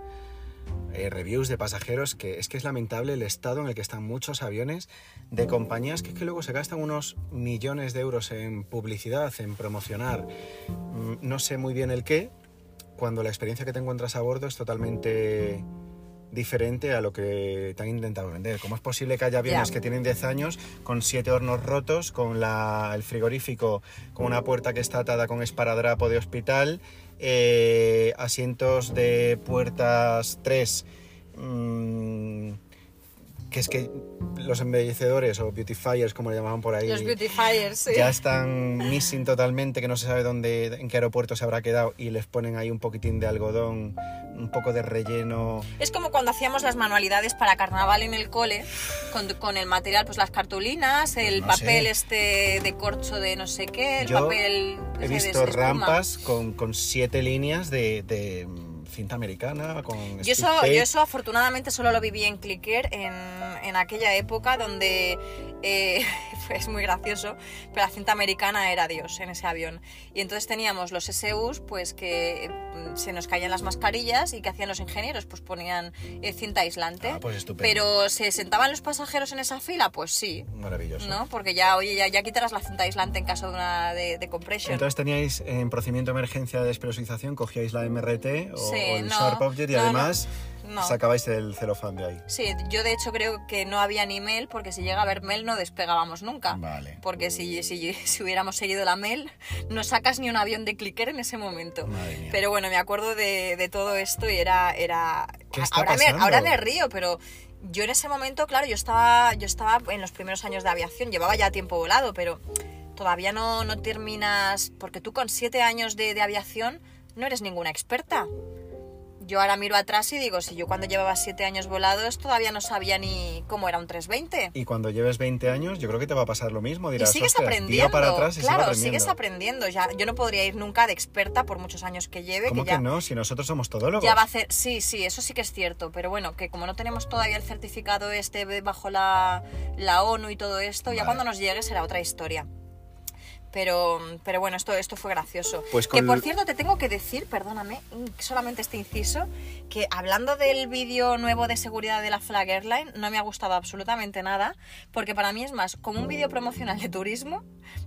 eh, reviews de pasajeros que es que es lamentable el estado en el que están muchos aviones de compañías que es que luego se gastan unos millones de euros en publicidad, en promocionar, mm, no sé muy bien el qué, cuando la experiencia que te encuentras a bordo es totalmente diferente a lo que te han intentado vender. ¿Cómo es posible que haya aviones que tienen 10 años con 7 hornos rotos, con la- el frigorífico con una puerta que está atada con esparadrapo de hospital, eh, asientos de puertas 3, que es que los embellecedores o beautifiers, como le llamaban por ahí, Los beautifiers, sí. ya están missing totalmente, que no se sabe dónde, en qué aeropuerto se habrá quedado y les ponen ahí un poquitín de algodón, un poco de relleno. Es como cuando hacíamos las manualidades para carnaval en el cole, con, con el material, pues las cartulinas, el No papel sé. este de corcho de no sé qué, el Yo papel He de visto rampas con, con siete líneas de, de, cinta americana, con Yo eso, yo eso afortunadamente solo lo viví en Clicker en, en aquella época donde eh, es muy gracioso, pero la cinta americana era Dios en ese avión. Y entonces teníamos los SUs pues que mm, se nos caían las mascarillas y que hacían los ingenieros, pues ponían eh, cinta aislante. Ah, pues estupendo. pero ¿se sentaban los pasajeros en esa fila? Pues sí. Maravilloso. ¿No? Porque ya, oye, ya, ya quitarás la cinta aislante en caso de una de, de compression. Entonces teníais en procedimiento de emergencia de despresurización, cogíais la MRT o, Sí, o el no, Sharp Object y no, además no. sacabais el celofán de ahí. Sí, yo de hecho creo que no había ni mail porque si llega a haber mail no despegábamos nunca. Vale. Porque si, si, si hubiéramos seguido la mail, no sacas ni un avión de clicker en ese momento. Madre mía. Pero bueno, me acuerdo de, de todo esto y era... era... ¿Qué está ahora, me, pasando? ahora me río, pero yo en ese momento, claro, yo estaba, yo estaba en los primeros años de aviación, llevaba ya tiempo volado, pero todavía no, no terminas... Porque tú con siete años de, de aviación no eres ninguna experta. Yo ahora miro atrás y digo, si yo cuando llevaba siete años volados todavía no sabía ni cómo era un 320. Y cuando lleves 20 años, yo creo que te va a pasar lo mismo. Y Dirás, sigues "Ostras, aprendiendo. para atrás y claro, aprendiendo". sigues aprendiendo. Ya, yo no podría ir nunca de experta por muchos años que lleve. ¿Cómo que que, ya, no? Si nosotros somos todólogos. ya va a hacer. Sí, sí, eso sí que es cierto. Pero bueno, que como no tenemos todavía el certificado este bajo la, la ONU y todo esto, ya cuando nos llegue será otra historia. Pero, pero bueno, esto, esto fue gracioso. Pues Que por cierto, te tengo que decir, perdóname, solamente este inciso, que hablando del vídeo nuevo de seguridad de la Flag Airline, no me ha gustado absolutamente nada, porque para mí es más como un vídeo promocional de turismo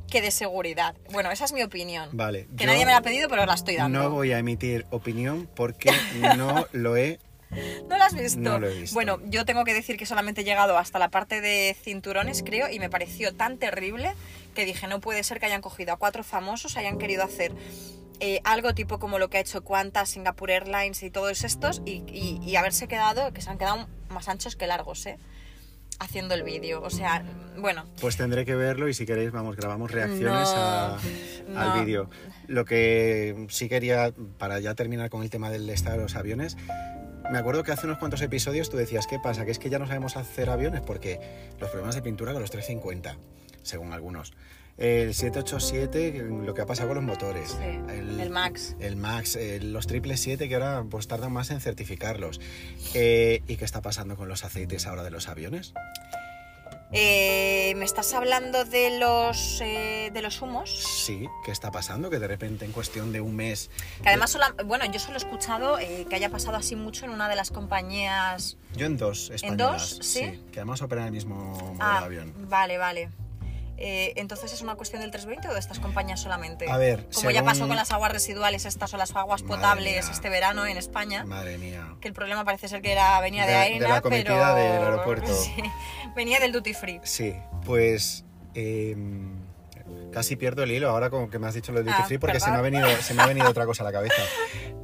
que de seguridad. Bueno, esa es mi opinión. Vale. Que nadie me la ha pedido, pero la estoy dando. No voy a emitir opinión porque no lo he ¿No lo has visto? No lo he visto. Bueno, yo tengo que decir que solamente he llegado hasta la parte de cinturones, creo, y me pareció tan terrible que dije, no puede ser que hayan cogido a cuatro famosos, hayan querido hacer eh, algo tipo como lo que ha hecho Qantas, Singapore Airlines y todos estos, y, y- y haberse quedado, que se han quedado más anchos que largos, ¿eh? Haciendo el vídeo. O sea, bueno, Pues tendré que verlo y si queréis, vamos, grabamos reacciones No, a- no. al vídeo. Lo que sí quería, para ya terminar con el tema del estado de los aviones, me acuerdo que hace unos cuantos episodios tú decías, ¿qué pasa? Que es que ya no sabemos hacer aviones porque los problemas de pintura con los 350, según algunos. El 787, lo que ha pasado con los motores. Sí, el Max. El Max, eh, los 777 que ahora pues tardan más en certificarlos. Eh, ¿Y qué está pasando con los aceites ahora de los aviones? eh, ¿me estás hablando de los, eh, de los humos? Sí, ¿qué está pasando? Que de repente en cuestión de un mes... Que además, sola- bueno, yo solo he escuchado eh, que haya pasado así mucho en una de las compañías... Yo en dos españolas. dos? ¿Sí? Que además operan el mismo modelo Ah, de avión. vale, vale. Eh, Entonces, ¿es una cuestión del 320 o de estas compañías solamente? A ver, Como ya pasó con las aguas residuales estas o las aguas Madre potables mía. este verano en España. Madre mía. Que el problema parece ser que era, venía de, De- de AENA, la cometida pero... del aeropuerto. Sí, venía del duty free. Sí, pues... em, casi pierdo el hilo ahora como que me has dicho lo de duty Ah, free porque se me, ha venido, se me ha venido otra cosa a la cabeza.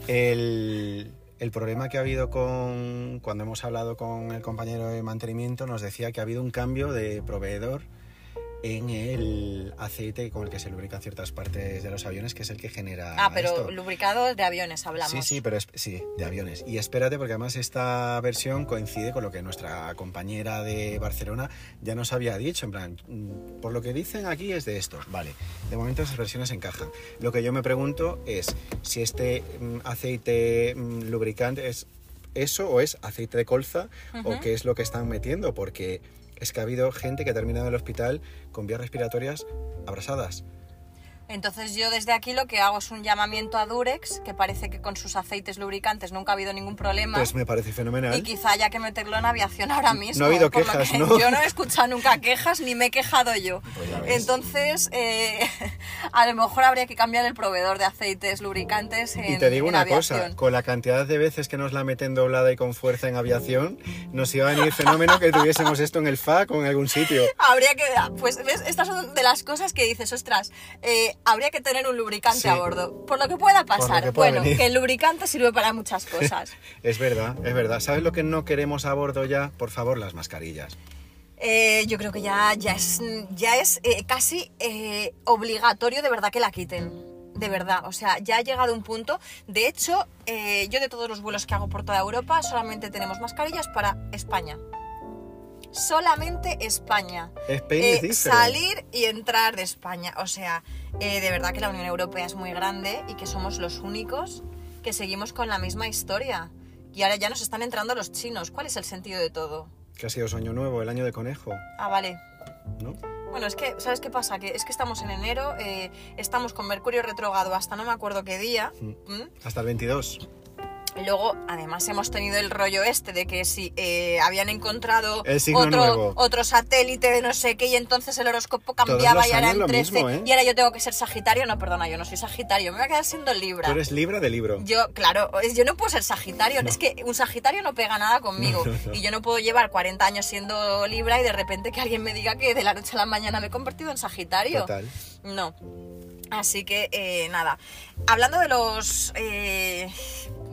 El, el problema que ha habido con... Cuando hemos hablado con el compañero de mantenimiento nos decía que ha habido un cambio de proveedor en el aceite con el que se lubrican ciertas partes de los aviones, que es el que genera Ah, pero esto. lubricado de aviones hablamos. Sí, sí, pero es- sí, de aviones. Y espérate, porque además esta versión coincide con lo que nuestra compañera de Barcelona ya nos había dicho. En plan, mm, por lo que dicen aquí es de esto. Vale, de momento esas versiones encajan. Lo que yo me pregunto es si este mm, aceite mm, lubricante es eso o es aceite de colza o qué es lo que están metiendo, porque es que ha habido gente que ha terminado en el hospital con vías respiratorias abrasadas. Entonces yo desde aquí lo que hago es un llamamiento a Durex, que parece que con sus aceites lubricantes nunca ha habido ningún problema. Pues me parece fenomenal. Y quizá haya que meterlo en aviación ahora mismo. No ha habido quejas, que ¿no? Yo no he escuchado nunca quejas ni me he quejado yo. Pues. Entonces, eh, a lo mejor habría que cambiar el proveedor de aceites lubricantes en Y te digo una cosa, con la cantidad de veces que nos la meten doblada y con fuerza en aviación, nos iba a venir fenómeno que tuviésemos esto en el FAC o en algún sitio. Habría que, pues, ¿ves? Estas son de las cosas que dices, ostras, eh, habría que tener un lubricante Sí. a bordo. Por lo que pueda pasar. que pueda bueno, venir. que el lubricante sirve para muchas cosas. Es verdad, es verdad. ¿Sabes lo que no queremos a bordo ya? Por favor, las mascarillas. Eh, yo creo que ya, ya es, ya es eh, casi eh, obligatorio de verdad que la quiten. De verdad, o sea, ya ha llegado un punto. De hecho, eh, yo de todos los vuelos que hago por toda Europa, solamente tenemos mascarillas para España. Solamente España. Spain Eh, is salir y entrar de España. O sea, eh, de verdad que la Unión Europea es muy grande y que somos los únicos que seguimos con la misma historia. Y ahora ya nos están entrando los chinos. ¿Cuál es el sentido de todo? Que ha sido sueño nuevo, el año de conejo, Ah, vale. ¿no? Bueno, es que, ¿sabes qué pasa? Que es que estamos en enero, eh, estamos con Mercurio retrogrado hasta no me acuerdo qué día. ¿m? Hasta el 22. Y Luego, además, hemos tenido el rollo este de que si eh, habían encontrado nuevo. otro, otro satélite de no sé qué y entonces el horóscopo cambiaba y ahora en lo 13 mismo, ¿eh? y ahora yo tengo que ser Sagitario. No, perdona, yo no soy Sagitario, me voy a quedar siendo Libra. Tú eres libra de libro. Yo, claro, yo no puedo ser Sagitario, es que un Sagitario no pega nada conmigo No, no, no. y yo no puedo llevar 40 años siendo Libra y de repente que alguien me diga que de la noche a la mañana me he convertido en Sagitario. Total. No. Así que eh, nada. Hablando de los.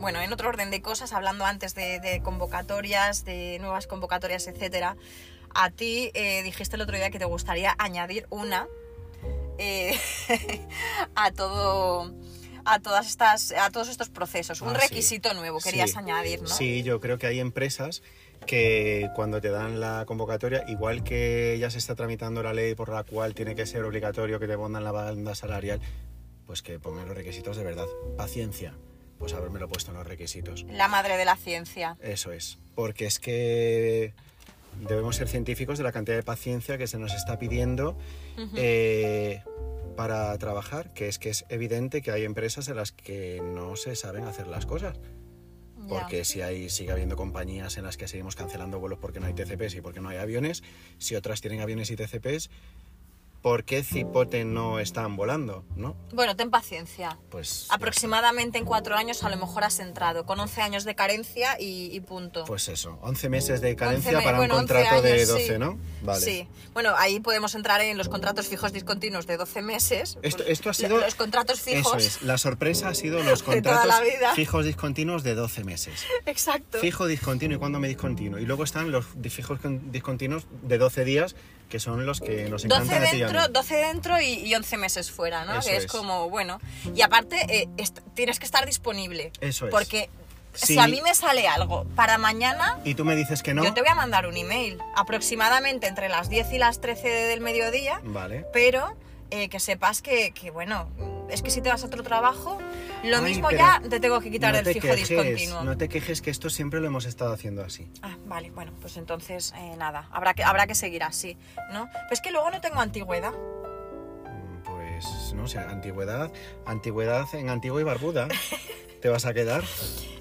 Bueno, en otro orden de cosas, hablando antes de, de convocatorias, de nuevas convocatorias, etcétera. A ti eh, dijiste el otro día que te gustaría añadir una eh, a todo. A todas estas. a todos estos procesos. Un Ah, sí. requisito nuevo querías Sí. añadir, ¿no? Sí, yo creo que hay empresas que cuando te dan la convocatoria, igual que ya se está tramitando la ley por la cual tiene que ser obligatorio que te pongan la banda salarial, pues que pongan los requisitos de verdad. Paciencia, pues haberme puesto en los requisitos. La madre de la ciencia. Eso es, porque es que debemos ser científicos de la cantidad de paciencia que se nos está pidiendo eh, para trabajar, que es que es evidente que hay empresas en las que no se saben hacer las cosas. Porque si hay, sigue habiendo compañías en las que seguimos cancelando vuelos porque no hay TCPs y porque no hay aviones, si otras tienen aviones y TCPs, por qué cipote no están volando, ¿no? Bueno, ten paciencia. Pues... Aproximadamente en cuatro años a lo mejor has entrado, con 11 años de carencia y, y punto. Pues eso, 11 meses de carencia 11 me- para bueno, un 11 contrato de años, 12, sí. ¿no? Vale. Sí. Bueno, ahí podemos entrar en los contratos fijos discontinuos de 12 meses. Esto, Pues, esto ha sido... Los contratos fijos. Eso es, la sorpresa ha sido los contratos fijos discontinuos de 12 meses. Exacto. Fijo, discontinuo y cuando me discontinuo. Y luego están los fijos con- discontinuos de 12 días, que son los que nos 12 encantan a ti y a mí. dentro, 12 dentro y, y 11 meses fuera, ¿no? Eso que es, es. como, bueno. Y aparte, eh, tienes que estar disponible. Eso es. Porque si a mí me sale algo para mañana, Y tú me dices que no. yo te voy a mandar un email. Aproximadamente entre las 10 y las 13 del mediodía. Vale. Pero eh, que sepas que, que, bueno, es que si te vas a otro trabajo, lo Ay, mismo ya te tengo que quitar no el fijo quejes, discontinuo. No te quejes que esto siempre lo hemos estado haciendo así. Ah, vale, bueno, pues entonces eh, nada, habrá que, habrá que seguir así, ¿no? Pues que luego no tengo antigüedad. Mm, Pues no sé, antigüedad, antigüedad en Antigua y Barbuda. ¿Te vas a quedar?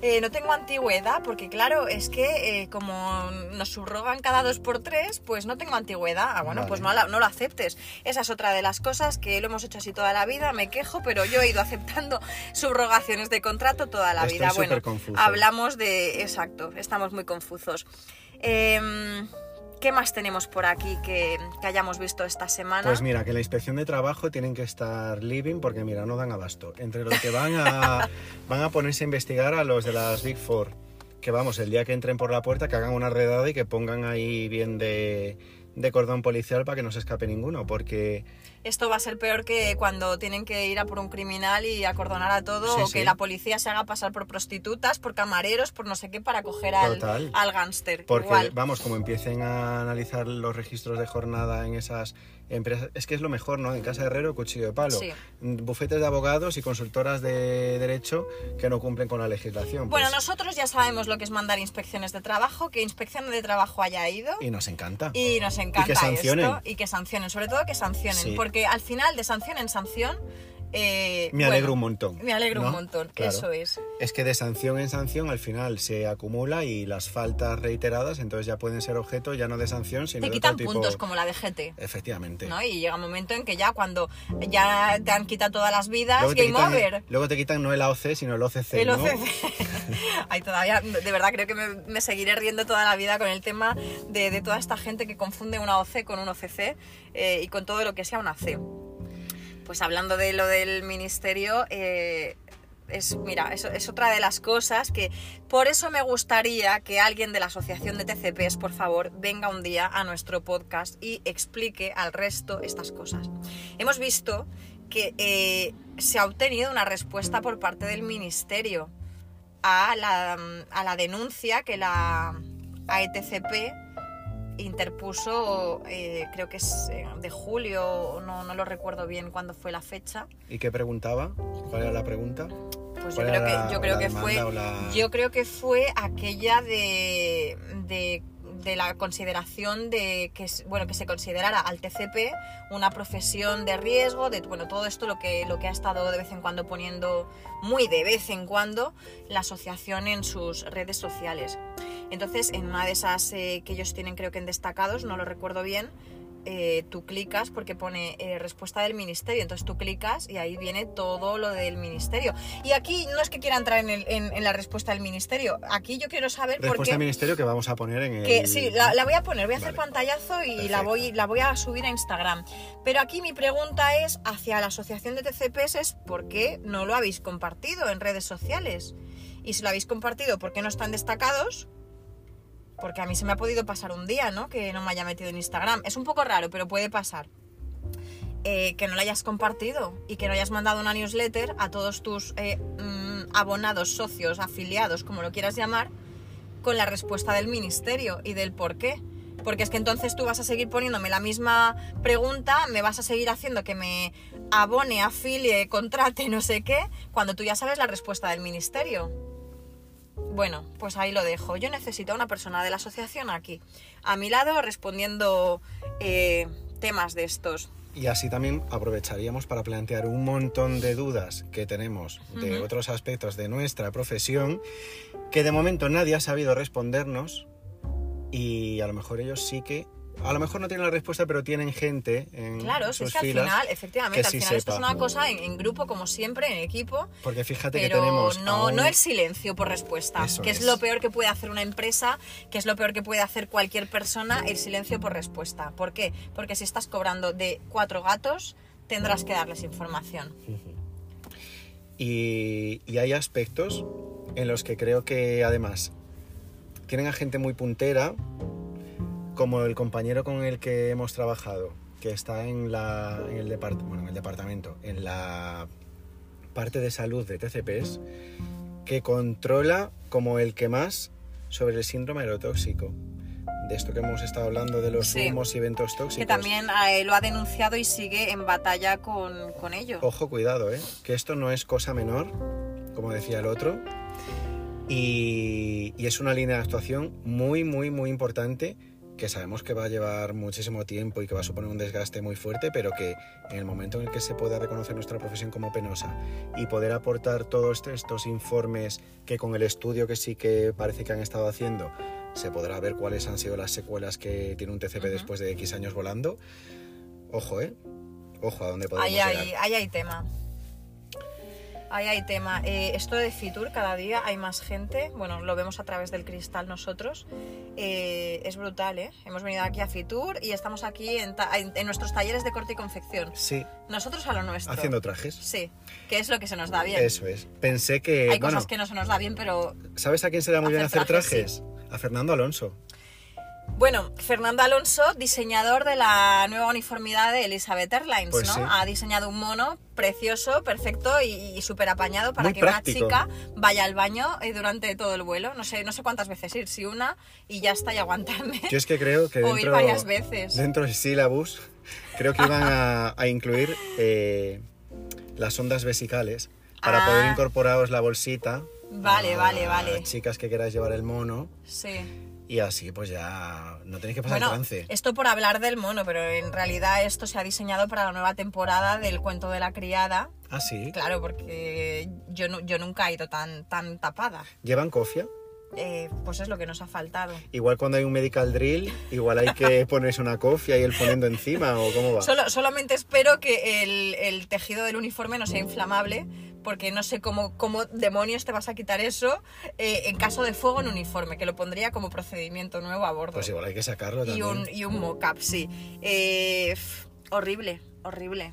Eh, no tengo antigüedad porque, claro, es que eh, como nos subrogan cada dos por tres, pues no tengo antigüedad. Ah, bueno, Vale. pues no, la- no lo aceptes. Esa es otra de las cosas que lo hemos hecho así toda la vida, me quejo, pero yo he ido aceptando subrogaciones de contrato toda la Estoy vida. Bueno, superconfuso. hablamos de... Exacto, estamos muy confusos. Em, ¿Qué más tenemos por aquí que, que hayamos visto esta semana? Pues mira, que la inspección de trabajo tienen que estar living porque mira, no dan abasto. Entre los que van a, van a ponerse a investigar a los de las Big Four. Que vamos, el día que entren por la puerta, que hagan una redada y que pongan ahí bien de, de cordón policial para que no se escape ninguno. Porque Esto va a ser peor que cuando tienen que ir a por un criminal y acordonar a todo, Sí, o que la policía se haga pasar por prostitutas, por camareros, por no sé qué, para coger al, Total. al gángster. Porque, Igual. vamos, como empiecen a analizar los registros de jornada en esas empresas, es que es lo mejor, ¿no? En casa de herrero, cuchillo de palo. Sí. Bufetes de abogados y consultoras de derecho que no cumplen con la legislación. Bueno, pues, nosotros ya sabemos lo que es mandar inspecciones de trabajo, que inspección de trabajo haya ido. Y nos encanta. Y nos encanta que sancionen. esto y que sancionen, sobre todo que sancionen, Sí. porque al final de sanción en sanción eh, Me bueno, alegro un montón. Me alegro un montón, Claro. eso es. Es que de sanción en sanción al final se acumula y las faltas reiteradas entonces ya pueden ser objeto ya no de sanción sino Te de quitan otro tipo. puntos como la de GT. Efectivamente. ¿no? Y llega un momento en que ya cuando ya te han quitado todas las vidas, Luego te, game quitan, over. luego te quitan no el AOC sino el OCC. El ¿no? OCC. Ay, todavía, de verdad, creo que me, me seguiré riendo toda la vida con el tema de, de toda esta gente que confunde una OC con un OCC eh, y con todo lo que sea una C. Pues hablando de lo del ministerio, eh, es, mira, eso es otra de las cosas que por eso me gustaría que alguien de la asociación de TCPs, por favor, venga un día a nuestro podcast y explique al resto estas cosas. Hemos visto que eh, se ha obtenido una respuesta por parte del ministerio a la, a la denuncia que la AETCP interpuso, eh, creo que es eh, de julio, no, no lo recuerdo bien cuándo fue la fecha. ¿Y qué preguntaba? ¿Cuál era la pregunta? Pues yo ¿Cuál creo que, yo creo que fue, la- yo creo que fue aquella de, de, de la consideración de que bueno que se considerara al TCP una profesión de riesgo, de bueno todo esto lo que lo que ha estado de vez en cuando poniendo muy de vez en cuando la asociación en sus redes sociales. Entonces en una de esas eh, que ellos tienen creo que en destacados, no lo recuerdo bien. Eh, tú clicas porque pone eh, respuesta del ministerio, entonces tú clicas y ahí viene todo lo del ministerio. Y aquí no es que quiera entrar en, el- en- en la respuesta del ministerio, aquí yo quiero saber por Respuesta al ministerio que vamos a poner en el... Que, sí, la, la voy a poner, voy a hacer pantallazo y la voy, la voy a subir a Instagram. Pero aquí mi pregunta es hacia la asociación de TCPs es ¿por qué no lo habéis compartido en redes sociales? Y si lo habéis compartido, ¿por qué no están destacados? Porque a mí se me ha podido pasar un día, ¿no? Que no me haya metido en Instagram. Es un poco raro, pero puede pasar. Eh, que no lo hayas compartido y que no hayas mandado una newsletter a todos tus eh, mm, abonados, socios, afiliados, como lo quieras llamar, con la respuesta del ministerio y del por qué. Porque es que entonces tú vas a seguir poniéndome la misma pregunta, me vas a seguir haciendo que me abone, afilie, contrate, no sé qué, cuando tú ya sabes la respuesta del ministerio. Bueno, pues ahí lo dejo. Yo necesito a una persona de la asociación aquí, a mi lado, respondiendo eh, temas de estos. Y así también aprovecharíamos para plantear un montón de dudas que tenemos de otros aspectos de nuestra profesión que de momento nadie ha sabido respondernos y a lo mejor ellos sí que a lo mejor no tienen la respuesta, pero tienen gente en Claro, sus es que al final, efectivamente, al sí final esto es una cosa en, en grupo, como siempre, en equipo. Porque fíjate Pero que tenemos no, un- no el silencio por respuesta, Eso que es. es. lo peor que puede hacer una empresa, que es lo peor que puede hacer cualquier persona, el silencio por respuesta. ¿Por qué? Porque si estás cobrando de cuatro gatos, tendrás que darles información. Y, y hay aspectos en los que creo que además tienen a gente muy puntera, como el compañero con el que hemos trabajado, que está en, la, en, el, depart- bueno, en el departamento, en la parte de salud de TCPs, que controla como el que más sobre el síndrome aerotóxico. De esto que hemos estado hablando de los Sí. humos y eventos tóxicos. Que también eh, lo ha denunciado y sigue en batalla con, con ello. Ojo, cuidado, ¿eh? Que esto no es cosa menor, como decía el otro. Y, y es una línea de actuación muy, muy, muy importante que sabemos que va a llevar muchísimo tiempo y que va a suponer un desgaste muy fuerte, pero que en el momento en el que se pueda reconocer nuestra profesión como penosa y poder aportar todos estos informes que con el estudio que sí que parece que han estado haciendo, se podrá ver cuáles han sido las secuelas que tiene un TCP después de X años volando. Ojo, ¿eh? Ojo a dónde podemos Ahí llegar. ahí hay tema. Ahí hay tema. Eh, esto de Fitur, cada día hay más gente. Bueno, lo vemos a través del cristal nosotros. Eh, es brutal, ¿eh? Hemos venido aquí a Fitur y estamos aquí en, en- nuestros talleres de corte y confección. Sí, Nosotros a lo nuestro. haciendo trajes. Sí, que es lo que se nos da bien. Eso es. Pensé que, hay bueno, cosas que no se nos da bien, pero ¿sabes a quién se da muy bien hacer trajes, trajes? A Fernando Alonso. Bueno, Fernando Alonso, diseñador de la nueva uniformidad de Elizabeth Airlines, Pues ¿no? sí. Ha diseñado un mono precioso, perfecto y, y súper apañado para Muy que práctico. una chica vaya al baño eh, durante todo el vuelo. No sé, no sé cuántas veces ir, si una y ya está y aguantarme. Yo es que creo que O ir dentro, varias veces. dentro del sílabus creo que iban a, a incluir eh, las ondas vesicales para Ah. poder incorporaros la bolsita. Vale, a vale, vale. Chicas que queráis llevar el mono Sí. Y así pues ya no tenéis que pasar Bueno, trance. esto por hablar del mono, pero en realidad esto se ha diseñado para la nueva temporada del cuento de la criada. Ah, sí. Claro, porque yo, nu- yo nunca he ido tan, tan tapada. ¿Llevan cofia? Eh, pues es lo que nos ha faltado. Igual cuando hay un medical drill, igual hay que ponerse una cofia y el poniendo encima o cómo va. Solo, solamente espero que el, el tejido del uniforme no sea inflamable, porque no sé cómo, cómo demonios te vas a quitar eso eh, en caso de fuego en uniforme, que lo pondría como procedimiento nuevo a bordo. Pues igual hay que sacarlo y también. un, y un mock-up, sí. Eh, horrible, horrible.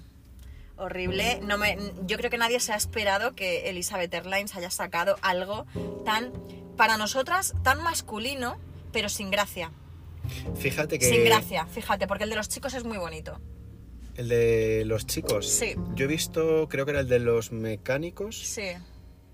Horrible. No me, yo creo que nadie se ha esperado que Elizabeth Airlines haya sacado algo tan, para nosotras, tan masculino, pero sin gracia. Fíjate que Sin gracia, fíjate, porque el de los chicos es muy bonito. el de los chicos. Sí. Yo he visto, creo que era el de los mecánicos, Sí.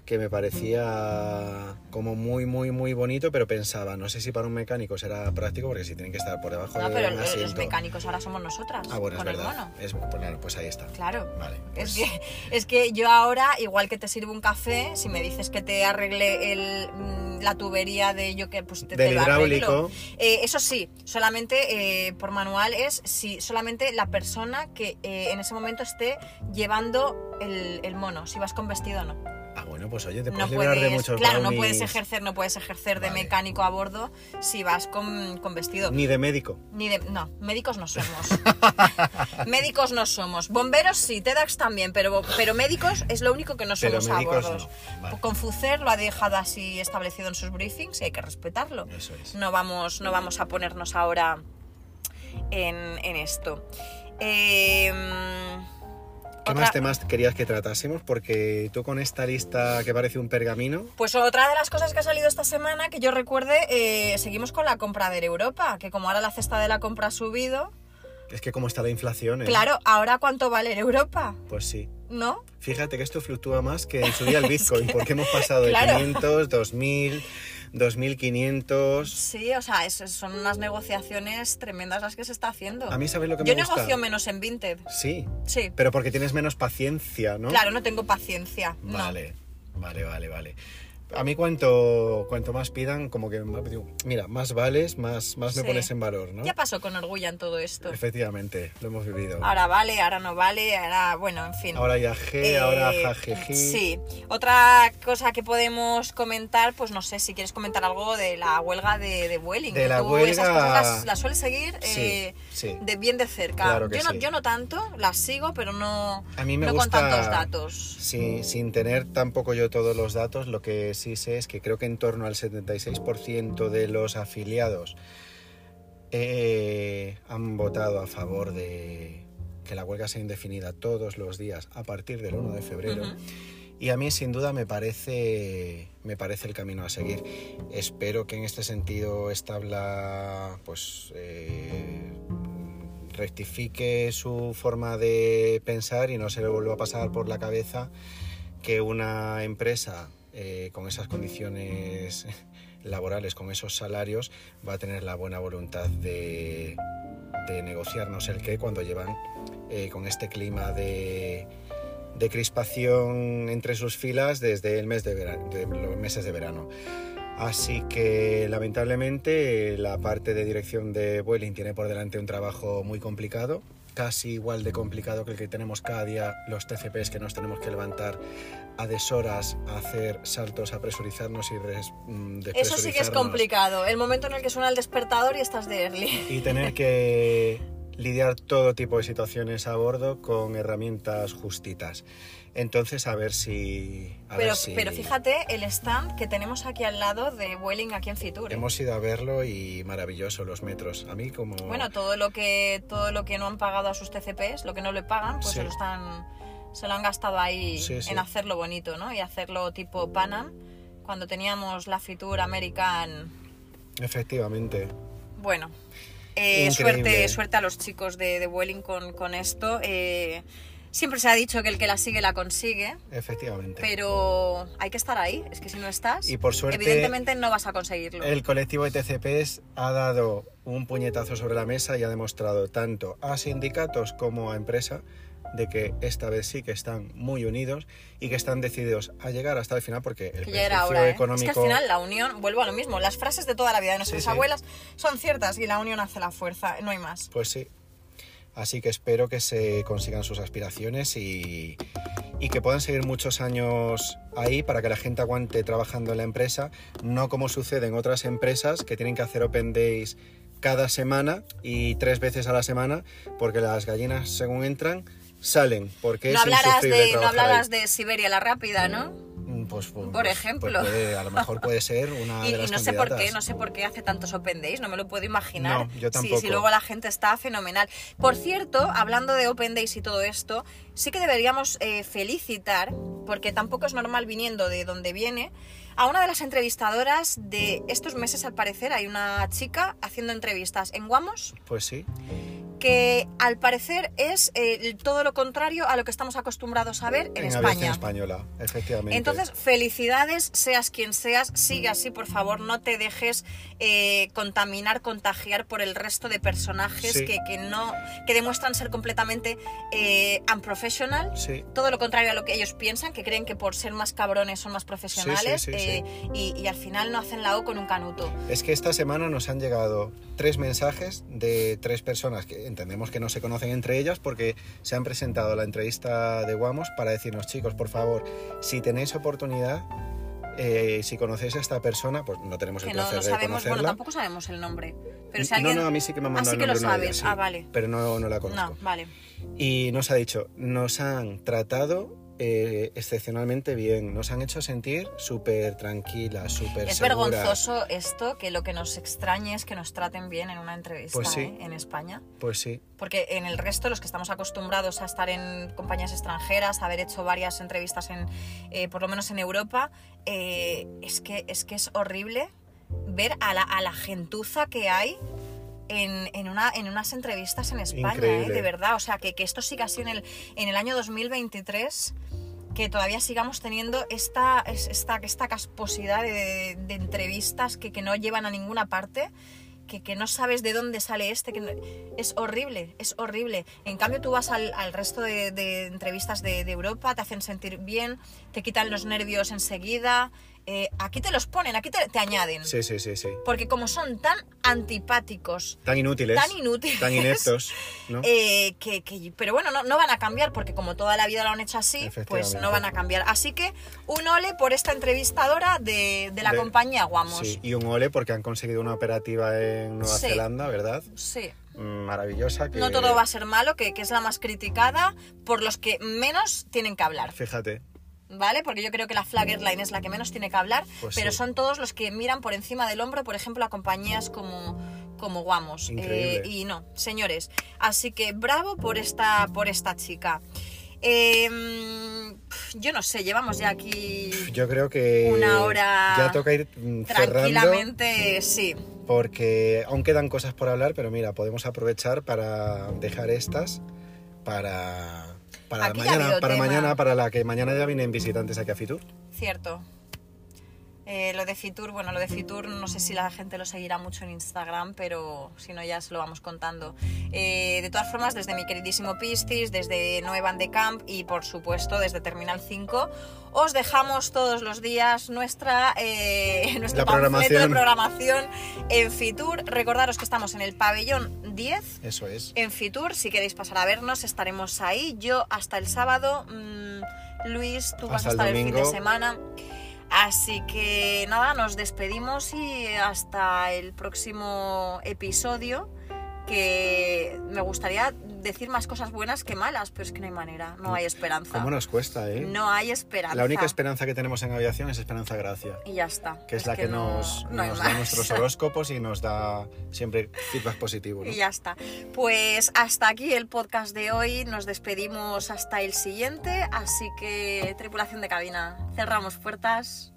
Que me parecía como muy, muy, muy bonito, pero pensaba, no sé si para un mecánico será práctico, porque si tienen que estar por debajo No, de pero un los asiento. mecánicos ahora somos nosotras. Ah, bueno, con el verdad. Es, pues, claro, pues ahí está. Claro. Vale. Es pues- que, es que yo ahora, igual que te sirvo un café, si me dices que te arregle el, mm, la tubería de yo que pues te, te Del lo arreglo. hidráulico. Eh, eso sí, solamente eh, por manual es si solamente la persona que eh, en ese momento esté llevando el, el mono, si vas con vestido o no. Ah, bueno, pues oye, te No puedes librar de muchos claro, no puedes ejercer, no puedes ejercer de mecánico a bordo si vas con, con vestido. Ni de médico. Ni de, no, médicos no somos. médicos no somos. Bomberos sí, TEDx también, pero, pero médicos es lo único que no Pero somos a bordos. no, vale. Confucer lo ha dejado así establecido en sus briefings y hay que respetarlo. Eso es. No vamos, no vamos a ponernos ahora en, en esto. Eh, ¿Qué otra- más temas querías que tratásemos? Porque tú con esta lista que parece un pergamino, Pues otra de las cosas que ha salido esta semana, que yo recuerde, eh, seguimos con la compra de Europa, que como ahora la cesta de la compra ha subido, es que como está la inflación, ¿eh? claro, ahora cuánto vale en Europa, Pues sí. ¿no? Fíjate que esto fluctúa más que en su día el Bitcoin, porque hemos pasado de Claro. 500, 2000, 2500. Sí, o sea, es- son unas negociaciones tremendas las que se está haciendo. A mí, ¿sabes lo que Yo me gusta? negocio menos en Vinted. Sí, Sí. pero porque tienes menos paciencia, ¿no? Claro, no tengo paciencia. no. Vale, vale, vale, vale. A mí cuanto, cuanto más pidan, como que digo, mira, más vales, más, más me pones en valor, ¿no? Ya pasó con orgullo en todo esto. Efectivamente, lo hemos vivido. Ahora vale, ahora no vale, ahora, bueno, en fin. Ahora ya G, Eh, ahora jajeji. Sí. Otra cosa que podemos comentar, pues no sé, si quieres comentar algo de la huelga de, de Vueling. De la tú huelga- Esas cosas las, las sueles seguir Sí, eh, sí. de bien de cerca. Claro yo, no, yo no tanto, las sigo, pero no, A mí me no gusta- con tantos datos. Sí, sin tener tampoco yo todos los datos, lo que sí es que creo que en torno al 76% de los afiliados eh, han votado a favor de que la huelga sea indefinida todos los días a partir del 1 de febrero. Y a mí sin duda me parece, me parece el camino a seguir. Espero que en este sentido Establa pues, eh, rectifique su forma de pensar y no se le vuelva a pasar por la cabeza que una empresa eh, con esas condiciones laborales, con esos salarios, va a tener la buena voluntad de, negociar no sé el qué cuando llevan eh, con este clima de, crispación entre sus filas desde el mes de, vera- de los meses de verano. Así que lamentablemente la parte de dirección de Vueling tiene por delante un trabajo muy complicado, casi igual de complicado que el que tenemos cada día los TCPs que nos tenemos que levantar a deshoras a hacer saltos, a presurizarnos y res- mm, Eso sí que es despresurizarnos. complicado. El momento en el que suena el despertador y estás de early. y tener que lidiar todo tipo de situaciones a bordo con herramientas justitas. Entonces, a ver si... a Pero, ver si- pero fíjate el stand que tenemos aquí al lado de Vueling aquí en Fitur. ¿eh? Hemos ido a verlo y maravilloso los metros. A mí como... Bueno, todo lo que todo lo que no han pagado a sus TCPs, lo que no le pagan, pues Sí. se lo están se lo han gastado ahí Sí, sí. en hacerlo bonito, ¿no? Y hacerlo tipo Panam cuando teníamos la Fitur American. Efectivamente. Bueno, eh, suerte suerte a los chicos de, de Vueling con, con esto. Eh, siempre se ha dicho que el que la sigue la consigue. Efectivamente. Pero hay que estar ahí, es que si no estás, Y por suerte- evidentemente no vas a conseguirlo. El colectivo de TCPs ha dado un puñetazo sobre la mesa y ha demostrado tanto a sindicatos como a empresa de que esta vez sí que están muy unidos y que están decididos a llegar hasta el final porque el beneficio hora, ¿eh? económico Es que al final la unión, vuelvo a lo mismo, las frases de toda la vida de nuestras Sí, sí. abuelas son ciertas y la unión hace la fuerza, no hay más. Pues sí. Así que espero que se consigan sus aspiraciones y, y que puedan seguir muchos años ahí para que la gente aguante trabajando en la empresa, no como sucede en otras empresas que tienen que hacer Open Days cada semana y tres veces a la semana porque las gallinas según entran salen porque No es hablarás, de, no hablarás de Siberia la rápida, ¿no? Mm, Pues, pues- por pues- ejemplo. pues puede- a lo mejor puede ser una Y, de y las no sé por qué, no sé por qué hace tantos Open Days, no me lo puedo imaginar. No, yo tampoco. Si, luego la gente está fenomenal. Por cierto, hablando de Open Days y todo esto, sí que deberíamos eh, felicitar, porque tampoco es normal viniendo de donde viene, a una de las entrevistadoras de estos meses, al parecer, hay una chica haciendo entrevistas en Guamos Pues sí, que al parecer es eh, todo lo contrario a lo que estamos acostumbrados a ver en, aviación España. española, efectivamente. Entonces, felicidades, seas quien seas, sigue así, por favor, no te dejes eh, contaminar, contagiar por el resto de personajes Sí. que, que no, que demuestran ser completamente eh, unprofessional. Sí. Todo lo contrario a lo que ellos piensan, que creen que por ser más cabrones son más profesionales sí, eh, Y, y al final no hacen la O con un canuto. Es que esta semana nos han llegado tres mensajes de tres personas que entendemos que no se conocen entre ellas porque se han presentado a la entrevista de Guamos para decirnos, chicos, por favor, si tenéis oportunidad, eh, si conocéis a esta persona, pues no tenemos el Que no, placer no de sabemos, conocerla. bueno, tampoco sabemos el nombre. Pero si No, alguien... no, a mí sí que me han mandado sí el que lo nombre de ellas, sabes. sí, Ah, vale. Pero no, no la conozco. No, vale. Y nos ha dicho, nos han tratado eh, excepcionalmente bien, nos han hecho sentir súper tranquilas, súper Es seguras. vergonzoso esto, que lo que nos extrañe es que nos traten bien en una entrevista Pues sí. ¿eh? en España. Pues sí, Porque en el resto, los que estamos acostumbrados a estar en compañías extranjeras, a haber hecho varias entrevistas, en, eh, por lo menos en Europa, es, que, es que es horrible ver a la, a la gentuza que hay en, en una, en unas entrevistas en España, ¿eh? De verdad. O sea, que, que esto siga así en el, en el año 2023 que todavía sigamos teniendo esta, es- esta, esta casposidad de, de entrevistas que, que no llevan a ninguna parte, que, que no sabes de dónde sale este, que no- es horrible, es horrible. En cambio tú vas al, al resto de, de entrevistas de, de Europa, te hacen sentir bien, te quitan los nervios enseguida, eh, aquí te los ponen, aquí te, te añaden. Sí, sí, sí, sí. Porque como son tan antipáticos, Tan inútiles. Tan inútiles. Tan ineptos, ¿no? eh, que, que- pero bueno, no, no van a cambiar porque como toda la vida lo han hecho así, pues no van a cambiar. Así que un ole por esta entrevistadora de, de la De- compañía Guamos. Sí, y un ole porque han conseguido una operativa en Nueva Sí. Zelanda, ¿verdad? Sí. Maravillosa. Que... No todo va a ser malo, que, que es la más criticada por los que menos tienen que hablar. Fíjate. ¿Vale? Porque yo creo que la Flaggerline es la que menos tiene que hablar, Pues pero sí. son todos los que miran por encima del hombro, por ejemplo, a compañías como, como Guamos. Eh, y no, señores. Así que bravo por esta, por esta chica. Eh, mm, yo no sé, llevamos ya aquí Yo creo que Una hora ya toca ir mm, cerrando tranquilamente, sí. porque aún quedan cosas por hablar, pero mira, podemos aprovechar para dejar estas para para Aquí mañana, para tema. mañana, para la que mañana ya vienen visitantes aquí a Fitur. Cierto. Eh, lo de Fitur, bueno, lo de Fitur no sé si la gente lo seguirá mucho en Instagram, pero si no ya se lo vamos contando. Eh, de todas formas, desde mi queridísimo Piscis, desde Noe Van de Camp y por supuesto desde Terminal 5, os dejamos todos los días nuestra, eh, nuestro panfleto de programación. en Fitur. Recordaros que estamos en el pabellón 10 Eso es. en Fitur, si queréis pasar a vernos, estaremos ahí. Yo hasta el sábado, mm, Luis, tú vas a Hasta el estar el, fin de semana. Así que nada, nos despedimos y hasta el próximo episodio. Que me gustaría decir más cosas buenas que malas, pero es que no hay manera, no hay esperanza. ¿Cómo nos cuesta, eh? No hay esperanza. La única esperanza que tenemos en aviación es Esperanza Gracia, Y ya está. que es, la que, no- nos, no da nuestros horóscopos y nos da siempre feedback positivo. ¿no? Y ya está. Pues hasta aquí el podcast de hoy. Nos despedimos hasta el siguiente. Así que, tripulación de cabina, cerramos puertas.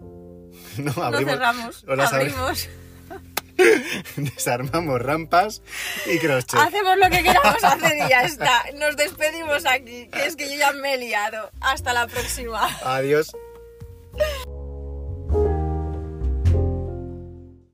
No, No abrimos, cerramos, o las abri- abrimos. Desarmamos rampas y crochet. Hacemos lo que queramos hacer y ya está. Nos despedimos aquí, que es que yo ya me he liado. Hasta la próxima. Adiós.